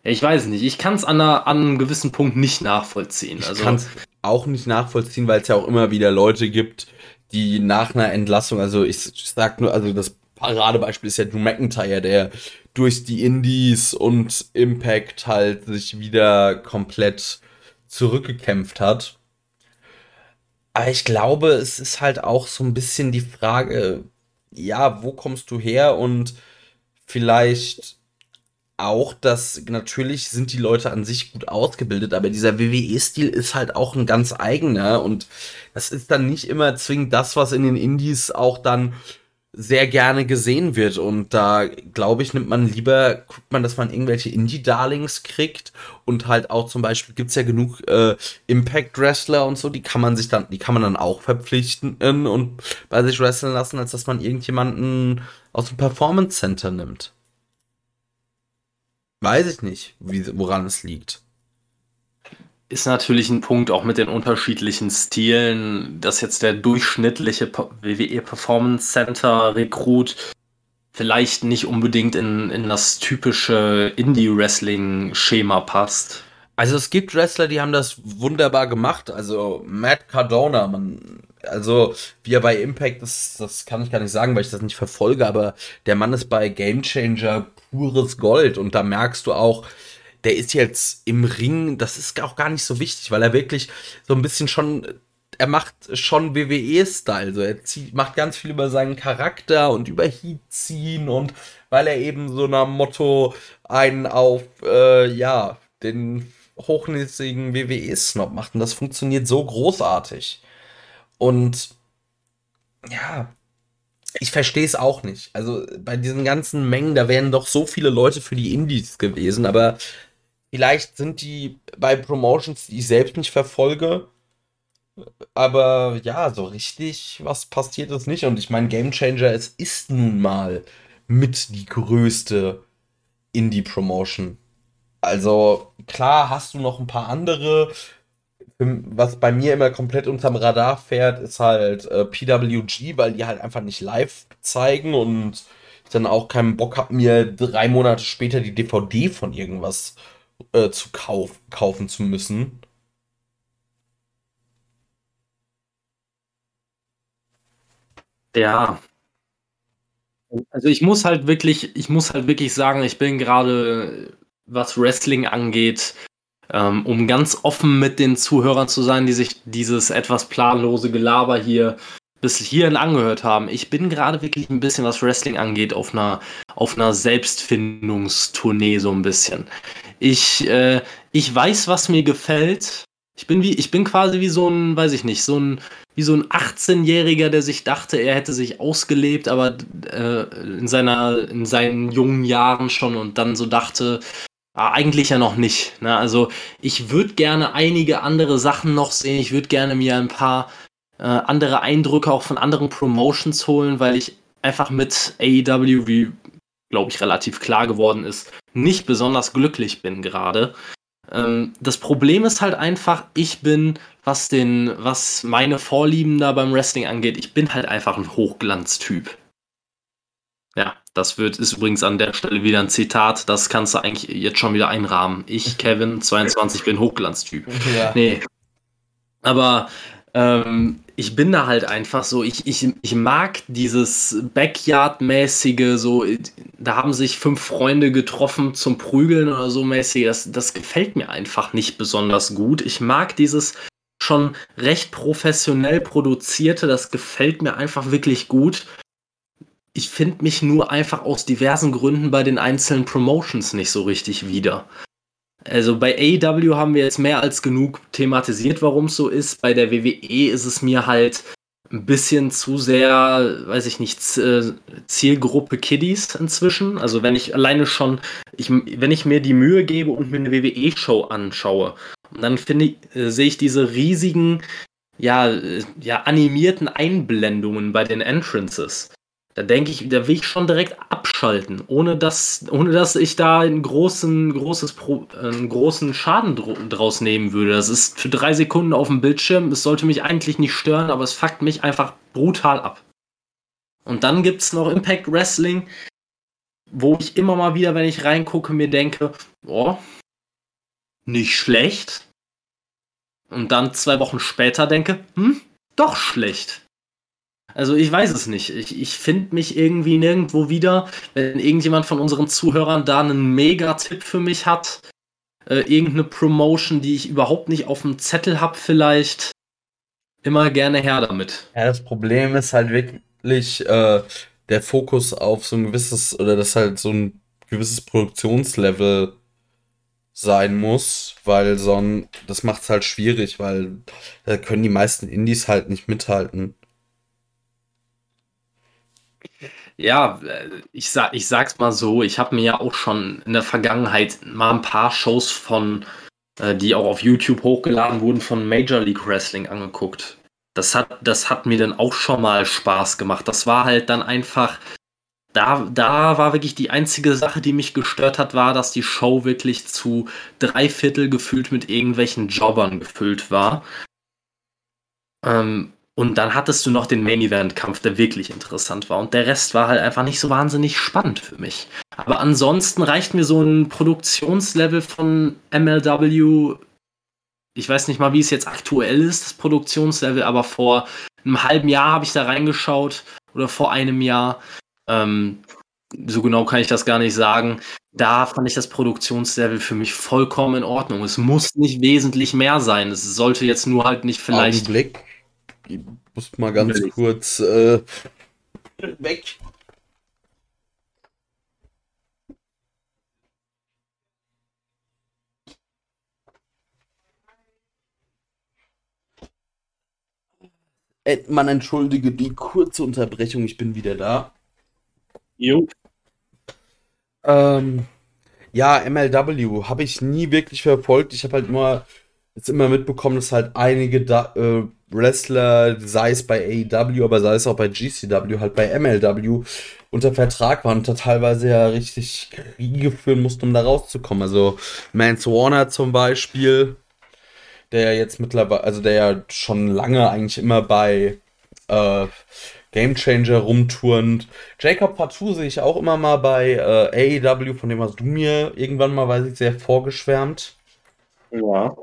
ich weiß nicht, ich kann es an, an, einem gewissen Punkt nicht nachvollziehen. Also, ich kann es auch nicht nachvollziehen, weil es ja auch immer wieder Leute gibt, die nach einer Entlassung, also ich, ich sag nur, also das Paradebeispiel ist ja Drew McIntyre, der durch die Indies und Impact halt sich wieder komplett zurückgekämpft hat. Aber ich glaube, es ist halt auch so ein bisschen die Frage, ja, wo kommst du her und vielleicht auch, dass natürlich sind die Leute an sich gut ausgebildet, aber dieser WWE-Stil ist halt auch ein ganz eigener und das ist dann nicht immer zwingend das, was in den Indies auch dann sehr gerne gesehen wird und da glaube ich nimmt man lieber guckt man, dass man irgendwelche Indie-Darlings kriegt und halt auch zum Beispiel gibt's ja genug äh, Impact-Wrestler und so, die kann man sich dann, die kann man dann auch verpflichten und bei sich wresteln lassen, als dass man irgendjemanden aus dem Performance Center nimmt. Weiß ich nicht, wie, woran es liegt. Ist natürlich ein Punkt auch mit den unterschiedlichen Stilen, dass jetzt der durchschnittliche WWE Performance Center Rekrut vielleicht nicht unbedingt in, in das typische Indie-Wrestling-Schema passt. Also es gibt Wrestler, die haben das wunderbar gemacht. Also Matt Cardona, man, also wie er bei Impact ist, das kann ich gar nicht sagen, weil ich das nicht verfolge, aber der Mann ist bei Game Changer pures Gold. Und da merkst du auch, der ist jetzt im Ring, das ist auch gar nicht so wichtig, weil er wirklich so ein bisschen schon, er macht schon WWE-Style. Also er zieht, macht ganz viel über seinen Charakter und über Heat ziehen und weil er eben so einer Motto einen auf, äh, ja, den hochnäsigen WWE-Snob macht. Und das funktioniert so großartig. Und ja, ich verstehe es auch nicht. Also bei diesen ganzen Mengen, da wären doch so viele Leute für die Indies gewesen, aber vielleicht sind die bei Promotions, die ich selbst nicht verfolge, aber ja, so richtig was passiert ist nicht. Und ich meine, Game Changer, es ist nun mal mit die größte Indie-Promotion. Also klar hast du noch ein paar andere. Was bei mir immer komplett unterm Radar fährt, ist halt äh, PWG, weil die halt einfach nicht live zeigen und ich dann auch keinen Bock habe, mir drei Monate später die DVD von irgendwas äh, zu kauf kaufen zu müssen. Ja. Also ich muss halt wirklich, ich muss halt wirklich sagen, ich bin gerade, was Wrestling angeht, um ganz offen mit den Zuhörern zu sein, die sich dieses etwas planlose Gelaber hier bis hierhin angehört haben. Ich bin gerade wirklich ein bisschen, was Wrestling angeht, auf einer, auf einer Selbstfindungstournee so ein bisschen. Ich, äh, ich weiß, was mir gefällt. Ich bin wie, ich bin quasi wie so ein, weiß ich nicht, so ein, wie so ein 18-Jähriger, der sich dachte, er hätte sich ausgelebt, aber äh, in seiner, in seinen jungen Jahren schon und dann so dachte, ah, eigentlich ja noch nicht. Ne? Also ich würde gerne einige andere Sachen noch sehen. Ich würde gerne mir ein paar äh, andere Eindrücke auch von anderen Promotions holen, weil ich einfach mit AEW, wie glaube ich relativ klar geworden ist, nicht besonders glücklich bin gerade. Ähm, das Problem ist halt einfach, ich bin, was den, was meine Vorlieben da beim Wrestling angeht, ich bin halt einfach ein Hochglanztyp. Ja, das wird, ist übrigens an der Stelle wieder ein Zitat, das kannst du eigentlich jetzt schon wieder einrahmen. Ich, (laughs) Kevin, 22, bin Hochglanztyp. Ja. Nee. Aber ähm, ich bin da halt einfach so, ich, ich, ich mag dieses Backyard-mäßige, so, da haben sich fünf Freunde getroffen zum Prügeln oder so mäßig, das, das gefällt mir einfach nicht besonders gut. Ich mag dieses schon recht professionell produzierte, das gefällt mir einfach wirklich gut. Ich finde mich nur einfach aus diversen Gründen bei den einzelnen Promotions nicht so richtig wieder. Also bei AEW haben wir jetzt mehr als genug thematisiert, warum es so ist. Bei der WWE ist es mir halt ein bisschen zu sehr, weiß ich nicht, äh, Zielgruppe Kiddies inzwischen. Also wenn ich alleine schon, ich, wenn ich mir die Mühe gebe und mir eine WWE-Show anschaue, dann finde ich, äh, sehe ich diese riesigen, ja, äh, ja, animierten Einblendungen bei den Entrances. Da denke ich, da will ich schon direkt abschalten, ohne dass, ohne dass ich da einen großen, großes Pro, einen großen Schaden draus nehmen würde. Das ist für drei Sekunden auf dem Bildschirm. Es sollte mich eigentlich nicht stören, aber es fuckt mich einfach brutal ab. Und dann gibt es noch Impact Wrestling, wo ich immer mal wieder, wenn ich reingucke, mir denke, oh, nicht schlecht. Und dann zwei Wochen später denke, hm, doch schlecht. Also ich weiß es nicht. Ich, ich finde mich irgendwie nirgendwo wieder. Wenn irgendjemand von unseren Zuhörern da einen Mega-Tipp für mich hat, äh, irgendeine Promotion, die ich überhaupt nicht auf dem Zettel habe vielleicht, immer gerne her damit. Ja, das Problem ist halt wirklich äh, der Fokus auf so ein gewisses, oder das halt so ein gewisses Produktionslevel sein muss, weil sonst, das macht es halt schwierig, weil da können die meisten Indies halt nicht mithalten. Ja, äh, ich, sag, ich sag's mal so, ich habe mir ja auch schon in der Vergangenheit mal ein paar Shows von, äh, die auch auf YouTube hochgeladen wurden, von Major League Wrestling angeguckt. Das hat, das hat mir dann auch schon mal Spaß gemacht. Das war halt dann einfach, da, da war wirklich die einzige Sache, die mich gestört hat, war, dass die Show wirklich zu drei Viertel gefühlt mit irgendwelchen Jobbern gefüllt war. Ähm, und dann hattest du noch den Main Event Kampf, der wirklich interessant war. Und der Rest war halt einfach nicht so wahnsinnig spannend für mich. Aber ansonsten reicht mir so ein Produktionslevel von MLW. Ich weiß nicht mal, wie es jetzt aktuell ist, das Produktionslevel, aber vor einem halben Jahr habe ich da reingeschaut oder vor einem Jahr. Ähm, so genau kann ich das gar nicht sagen. Da fand ich das Produktionslevel für mich vollkommen in Ordnung. Es muss nicht wesentlich mehr sein. Es sollte jetzt nur halt nicht vielleicht. Augenblick ich muss mal ganz Natürlich. kurz äh, weg. man entschuldige die kurze Unterbrechung, ich bin wieder da. Jo. Ähm, ja, MLW habe ich nie wirklich verfolgt. Ich habe halt nur jetzt immer mitbekommen, dass halt einige da, äh, Wrestler, sei es bei AEW, aber sei es auch bei GCW, halt bei MLW unter Vertrag waren und da teilweise ja richtig Kriege führen mussten, um da rauszukommen. Also Mance Warner zum Beispiel, der ja jetzt mittlerweile, also der ja schon lange eigentlich immer bei äh, Game Changer rumturnt. Jacob Patou sehe ich auch immer mal bei äh, AEW, von dem hast du mir irgendwann mal, weiß ich, sehr vorgeschwärmt. Ja.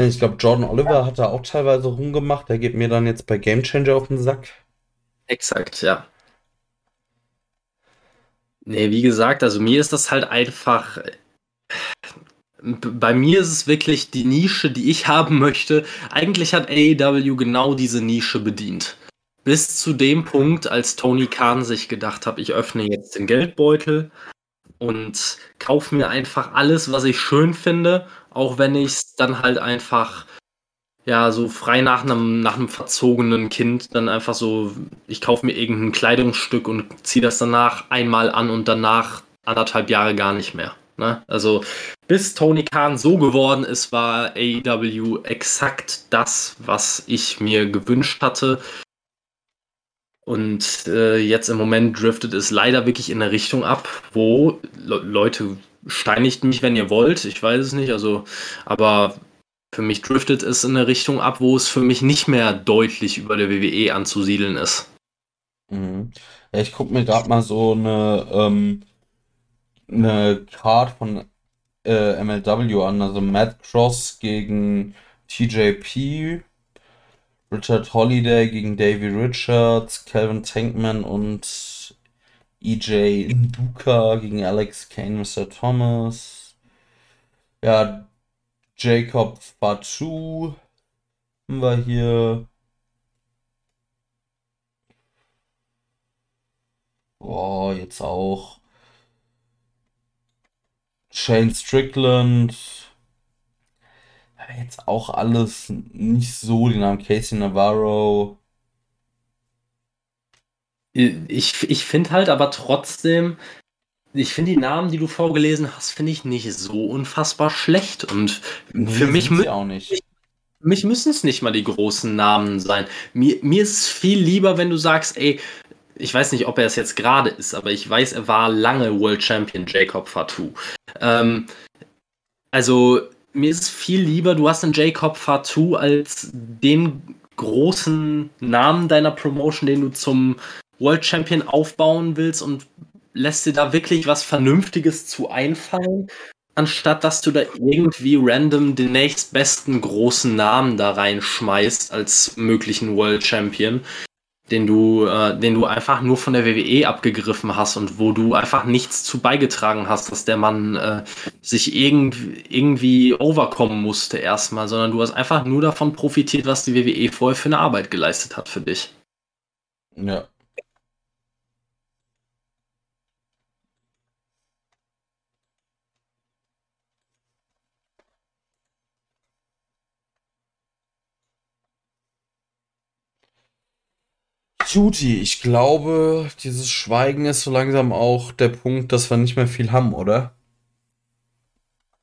Ich glaube, Jordan Oliver hat da auch teilweise rumgemacht. Der geht mir dann jetzt bei Game Changer auf den Sack. Exakt, ja. Nee, wie gesagt, also mir ist das halt einfach. Bei mir ist es wirklich die Nische, die ich haben möchte. Eigentlich hat AEW genau diese Nische bedient. Bis zu dem Punkt, als Tony Khan sich gedacht hat, ich öffne jetzt den Geldbeutel und kaufe mir einfach alles, was ich schön finde auch wenn ich es dann halt einfach ja, so frei nach einem, nach einem verzogenen Kind dann einfach so, ich kaufe mir irgendein Kleidungsstück und ziehe das danach einmal an und danach anderthalb Jahre gar nicht mehr. Ne? Also bis Tony Khan so geworden ist, war AEW exakt das, was ich mir gewünscht hatte. Und äh, jetzt im Moment driftet es leider wirklich in eine Richtung ab, wo Le Leute steinigt mich, wenn ihr wollt. Ich weiß es nicht. Also, aber für mich driftet es in eine Richtung ab, wo es für mich nicht mehr deutlich über der WWE anzusiedeln ist. Mhm. Ja, ich gucke mir gerade mal so eine, ähm, eine Card von äh, MLW an. Also Matt Cross gegen TJP, Richard Holiday gegen Davey Richards, Calvin Tankman und EJ Nduka gegen Alex Kane, Mr. Thomas. Ja, Jacob Fatu haben wir hier. Boah, jetzt auch. Shane Strickland. Jetzt auch alles nicht so, die Namen Casey Navarro. Ich, ich finde halt aber trotzdem, ich finde die Namen, die du vorgelesen hast, finde ich nicht so unfassbar schlecht. Und nee, für mich, auch nicht. mich müssen es nicht mal die großen Namen sein. Mir, mir ist es viel lieber, wenn du sagst, ey, ich weiß nicht, ob er es jetzt gerade ist, aber ich weiß, er war lange World Champion, Jacob Fatou. Ähm, also, mir ist es viel lieber, du hast einen Jacob Fatou als den großen Namen deiner Promotion, den du zum World Champion aufbauen willst und lässt dir da wirklich was Vernünftiges zu einfallen, anstatt dass du da irgendwie random den nächstbesten großen Namen da reinschmeißt als möglichen World Champion, den du, äh, den du einfach nur von der WWE abgegriffen hast und wo du einfach nichts zu beigetragen hast, dass der Mann äh, sich irgendwie, irgendwie overkommen musste erstmal, sondern du hast einfach nur davon profitiert, was die WWE vorher für eine Arbeit geleistet hat für dich. Ja, Judy, ich glaube, dieses Schweigen ist so langsam auch der Punkt, dass wir nicht mehr viel haben, oder?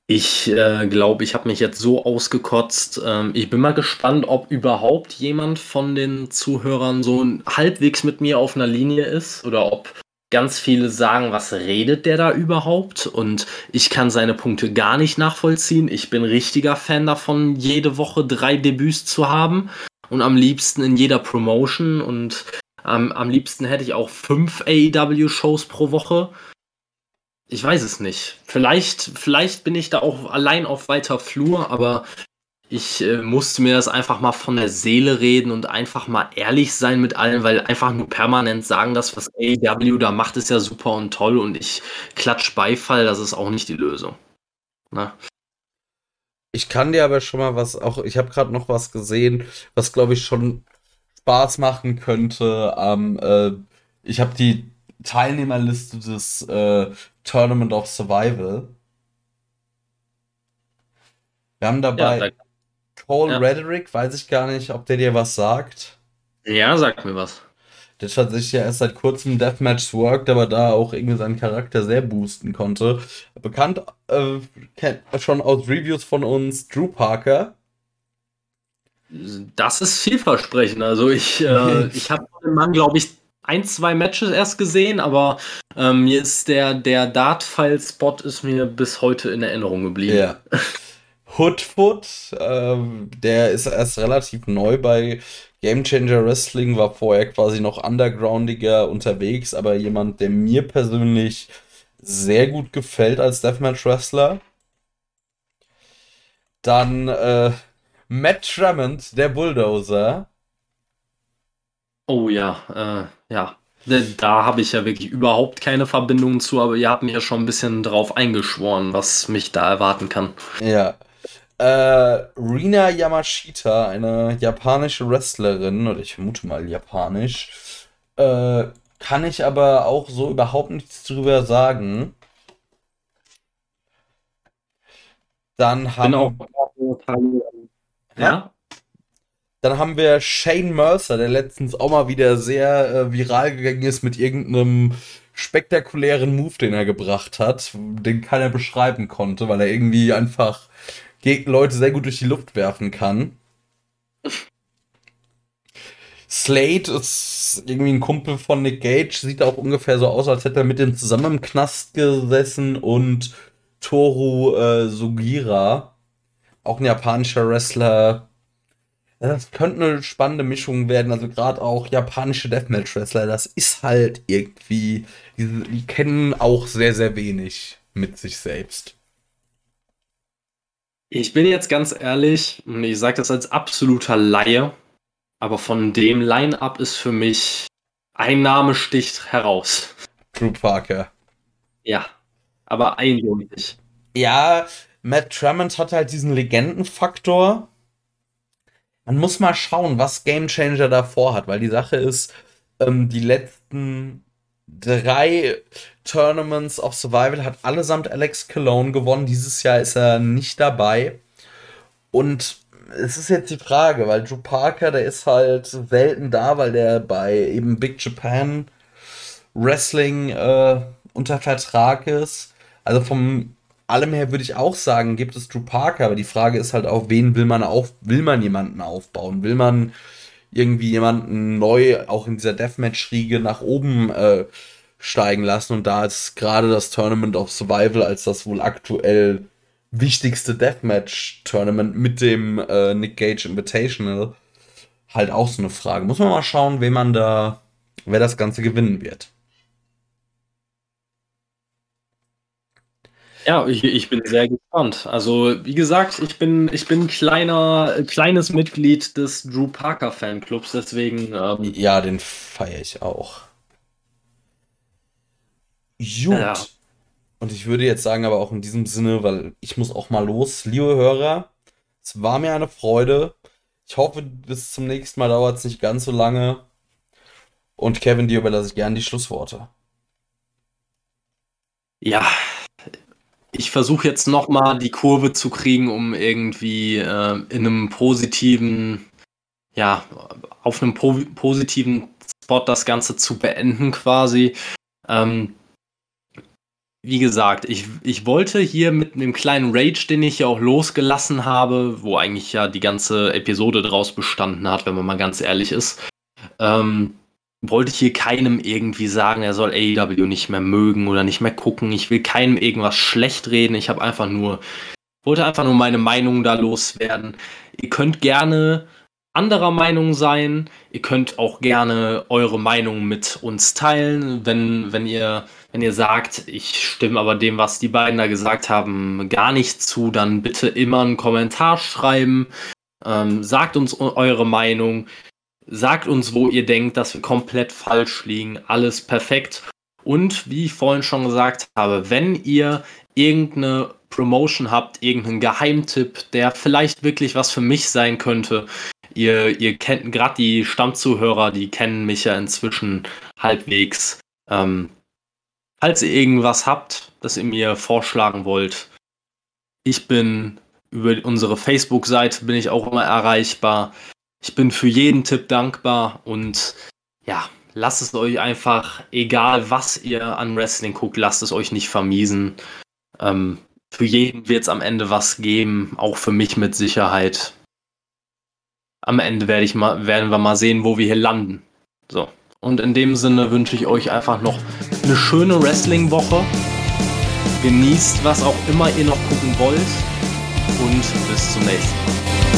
Ich äh, glaube, ich habe mich jetzt so ausgekotzt. Ähm, ich bin mal gespannt, ob überhaupt jemand von den Zuhörern so halbwegs mit mir auf einer Linie ist oder ob ganz viele sagen, was redet der da überhaupt? Und ich kann seine Punkte gar nicht nachvollziehen. Ich bin richtiger Fan davon, jede Woche drei Debüts zu haben und am liebsten in jeder Promotion und ähm, am liebsten hätte ich auch fünf AEW-Shows pro Woche. Ich weiß es nicht. Vielleicht, vielleicht bin ich da auch allein auf weiter Flur, aber ich äh, musste mir das einfach mal von der Seele reden und einfach mal ehrlich sein mit allen, weil einfach nur permanent sagen, das, was AEW da macht, ist ja super und toll und ich klatsch Beifall, das ist auch nicht die Lösung. Na? Ich kann dir aber schon mal was, auch ich habe gerade noch was gesehen, was glaube ich schon Spaß machen könnte. Ähm, äh, ich habe die Teilnehmerliste des äh, Tournament of Survival. Wir haben dabei ja, Cole Ja. Rederick, weiß ich gar nicht, ob der dir was sagt. Ja, sag mir was. Der tatsächlich ja erst seit kurzem Deathmatch worked, aber da auch irgendwie seinen Charakter sehr boosten konnte. Bekannt äh, kennt schon aus Reviews von uns Drew Parker. Das ist vielversprechend. Also ich, äh, (laughs) ich habe den Mann, glaube ich, ein, zwei Matches erst gesehen, aber ähm, mir ist der, der Dart-File-Spot ist mir bis heute in Erinnerung geblieben. Ja. Hoodfoot, ähm, der ist erst relativ neu bei Game Changer Wrestling, war vorher quasi noch undergroundiger unterwegs, aber jemand, der mir persönlich sehr gut gefällt als Deathmatch Wrestler. Dann äh, Matt Tremont, der Bulldozer. Oh ja, äh, ja. Da, da habe ich ja wirklich überhaupt keine Verbindung zu, aber ihr habt mir ja schon ein bisschen drauf eingeschworen, was mich da erwarten kann. Ja. Äh, Rina Yamashita, eine japanische Wrestlerin, oder ich vermute mal japanisch, äh, kann ich aber auch so überhaupt nichts drüber sagen. Dann haben, auch ja. dann haben wir Shane Mercer, der letztens auch mal wieder sehr äh, viral gegangen ist mit irgendeinem spektakulären Move, den er gebracht hat, den keiner beschreiben konnte, weil er irgendwie einfach Leute sehr gut durch die Luft werfen kann. Slade ist irgendwie ein Kumpel von Nick Gage, sieht auch ungefähr so aus, als hätte er mit dem zusammen im Knast gesessen und Toru äh, Sugira, auch ein japanischer Wrestler. Das könnte eine spannende Mischung werden, also gerade auch japanische Deathmatch-Wrestler, das ist halt irgendwie, die, die kennen auch sehr, sehr wenig mit sich selbst. Ich bin jetzt ganz ehrlich, und ich sage das als absoluter Laie, aber von dem Line-Up ist für mich ein Name sticht heraus. Drew Parker. Ja, aber eindeutig. Ja, Matt Tremont hat halt diesen Legendenfaktor. Man muss mal schauen, was Game Changer davor hat, weil die Sache ist, ähm, die letzten drei Tournaments of Survival hat allesamt Alex Cologne gewonnen. Dieses Jahr ist er nicht dabei. Und es ist jetzt die Frage, weil Drew Parker, der ist halt selten da, weil der bei eben Big Japan Wrestling äh, unter Vertrag ist. Also vom allem her würde ich auch sagen, gibt es Drew Parker, aber die Frage ist halt auch, wen will man auf, will man jemanden aufbauen? Will man irgendwie jemanden neu auch in dieser Deathmatch-Riege nach oben äh, steigen lassen? Und da ist gerade das Tournament of Survival als das wohl aktuell wichtigste Deathmatch-Tournament mit dem äh, Nick Gage Invitational halt auch so eine Frage. Muss man mal schauen, wen man da, wer das Ganze gewinnen wird. Ja, ich, ich bin sehr gespannt. Also, wie gesagt, ich bin, ich bin kleiner, kleines Mitglied des Drew Parker Fanclubs, deswegen ähm, Ja, den feiere ich auch. Gut. Ja. Und ich würde jetzt sagen, aber auch in diesem Sinne, weil ich muss auch mal los, liebe Hörer, es war mir eine Freude. Ich hoffe, bis zum nächsten Mal dauert es nicht ganz so lange. Und Kevin, dir überlasse ich gerne die Schlussworte. ja, ich versuche jetzt nochmal die Kurve zu kriegen, um irgendwie äh, in einem positiven, ja, auf einem po positiven Spot das Ganze zu beenden quasi. Ähm, wie gesagt, ich, ich wollte hier mit einem kleinen Rage, den ich ja auch losgelassen habe, wo eigentlich ja die ganze Episode draus bestanden hat, wenn man mal ganz ehrlich ist, ähm, wollte ich hier keinem irgendwie sagen, er soll AEW nicht mehr mögen oder nicht mehr gucken. Ich will keinem irgendwas schlecht reden. Ich habe einfach nur, wollte einfach nur meine Meinung da loswerden. Ihr könnt gerne anderer Meinung sein. Ihr könnt auch gerne eure Meinung mit uns teilen, wenn, wenn ihr, wenn ihr sagt, ich stimme aber dem, was die beiden da gesagt haben, gar nicht zu, dann bitte immer einen Kommentar schreiben. Ähm, sagt uns eure Meinung. Sagt uns, wo ihr denkt, dass wir komplett falsch liegen. Alles perfekt. Und wie ich vorhin schon gesagt habe, wenn ihr irgendeine Promotion habt, irgendeinen Geheimtipp, der vielleicht wirklich was für mich sein könnte, ihr, ihr kennt gerade die Stammzuhörer, die kennen mich ja inzwischen halbwegs. Ähm, falls ihr irgendwas habt, das ihr mir vorschlagen wollt, ich bin über unsere Facebook-Seite bin ich auch immer erreichbar. Ich bin für jeden Tipp dankbar und ja, lasst es euch einfach, egal was ihr an Wrestling guckt, lasst es euch nicht vermiesen. Ähm, für jeden wird es am Ende was geben, auch für mich mit Sicherheit. Am Ende werde ich mal, werden wir mal sehen, wo wir hier landen. So. Und in dem Sinne wünsche ich euch einfach noch eine schöne Wrestling-Woche. Genießt, was auch immer ihr noch gucken wollt. Und bis zum nächsten Mal.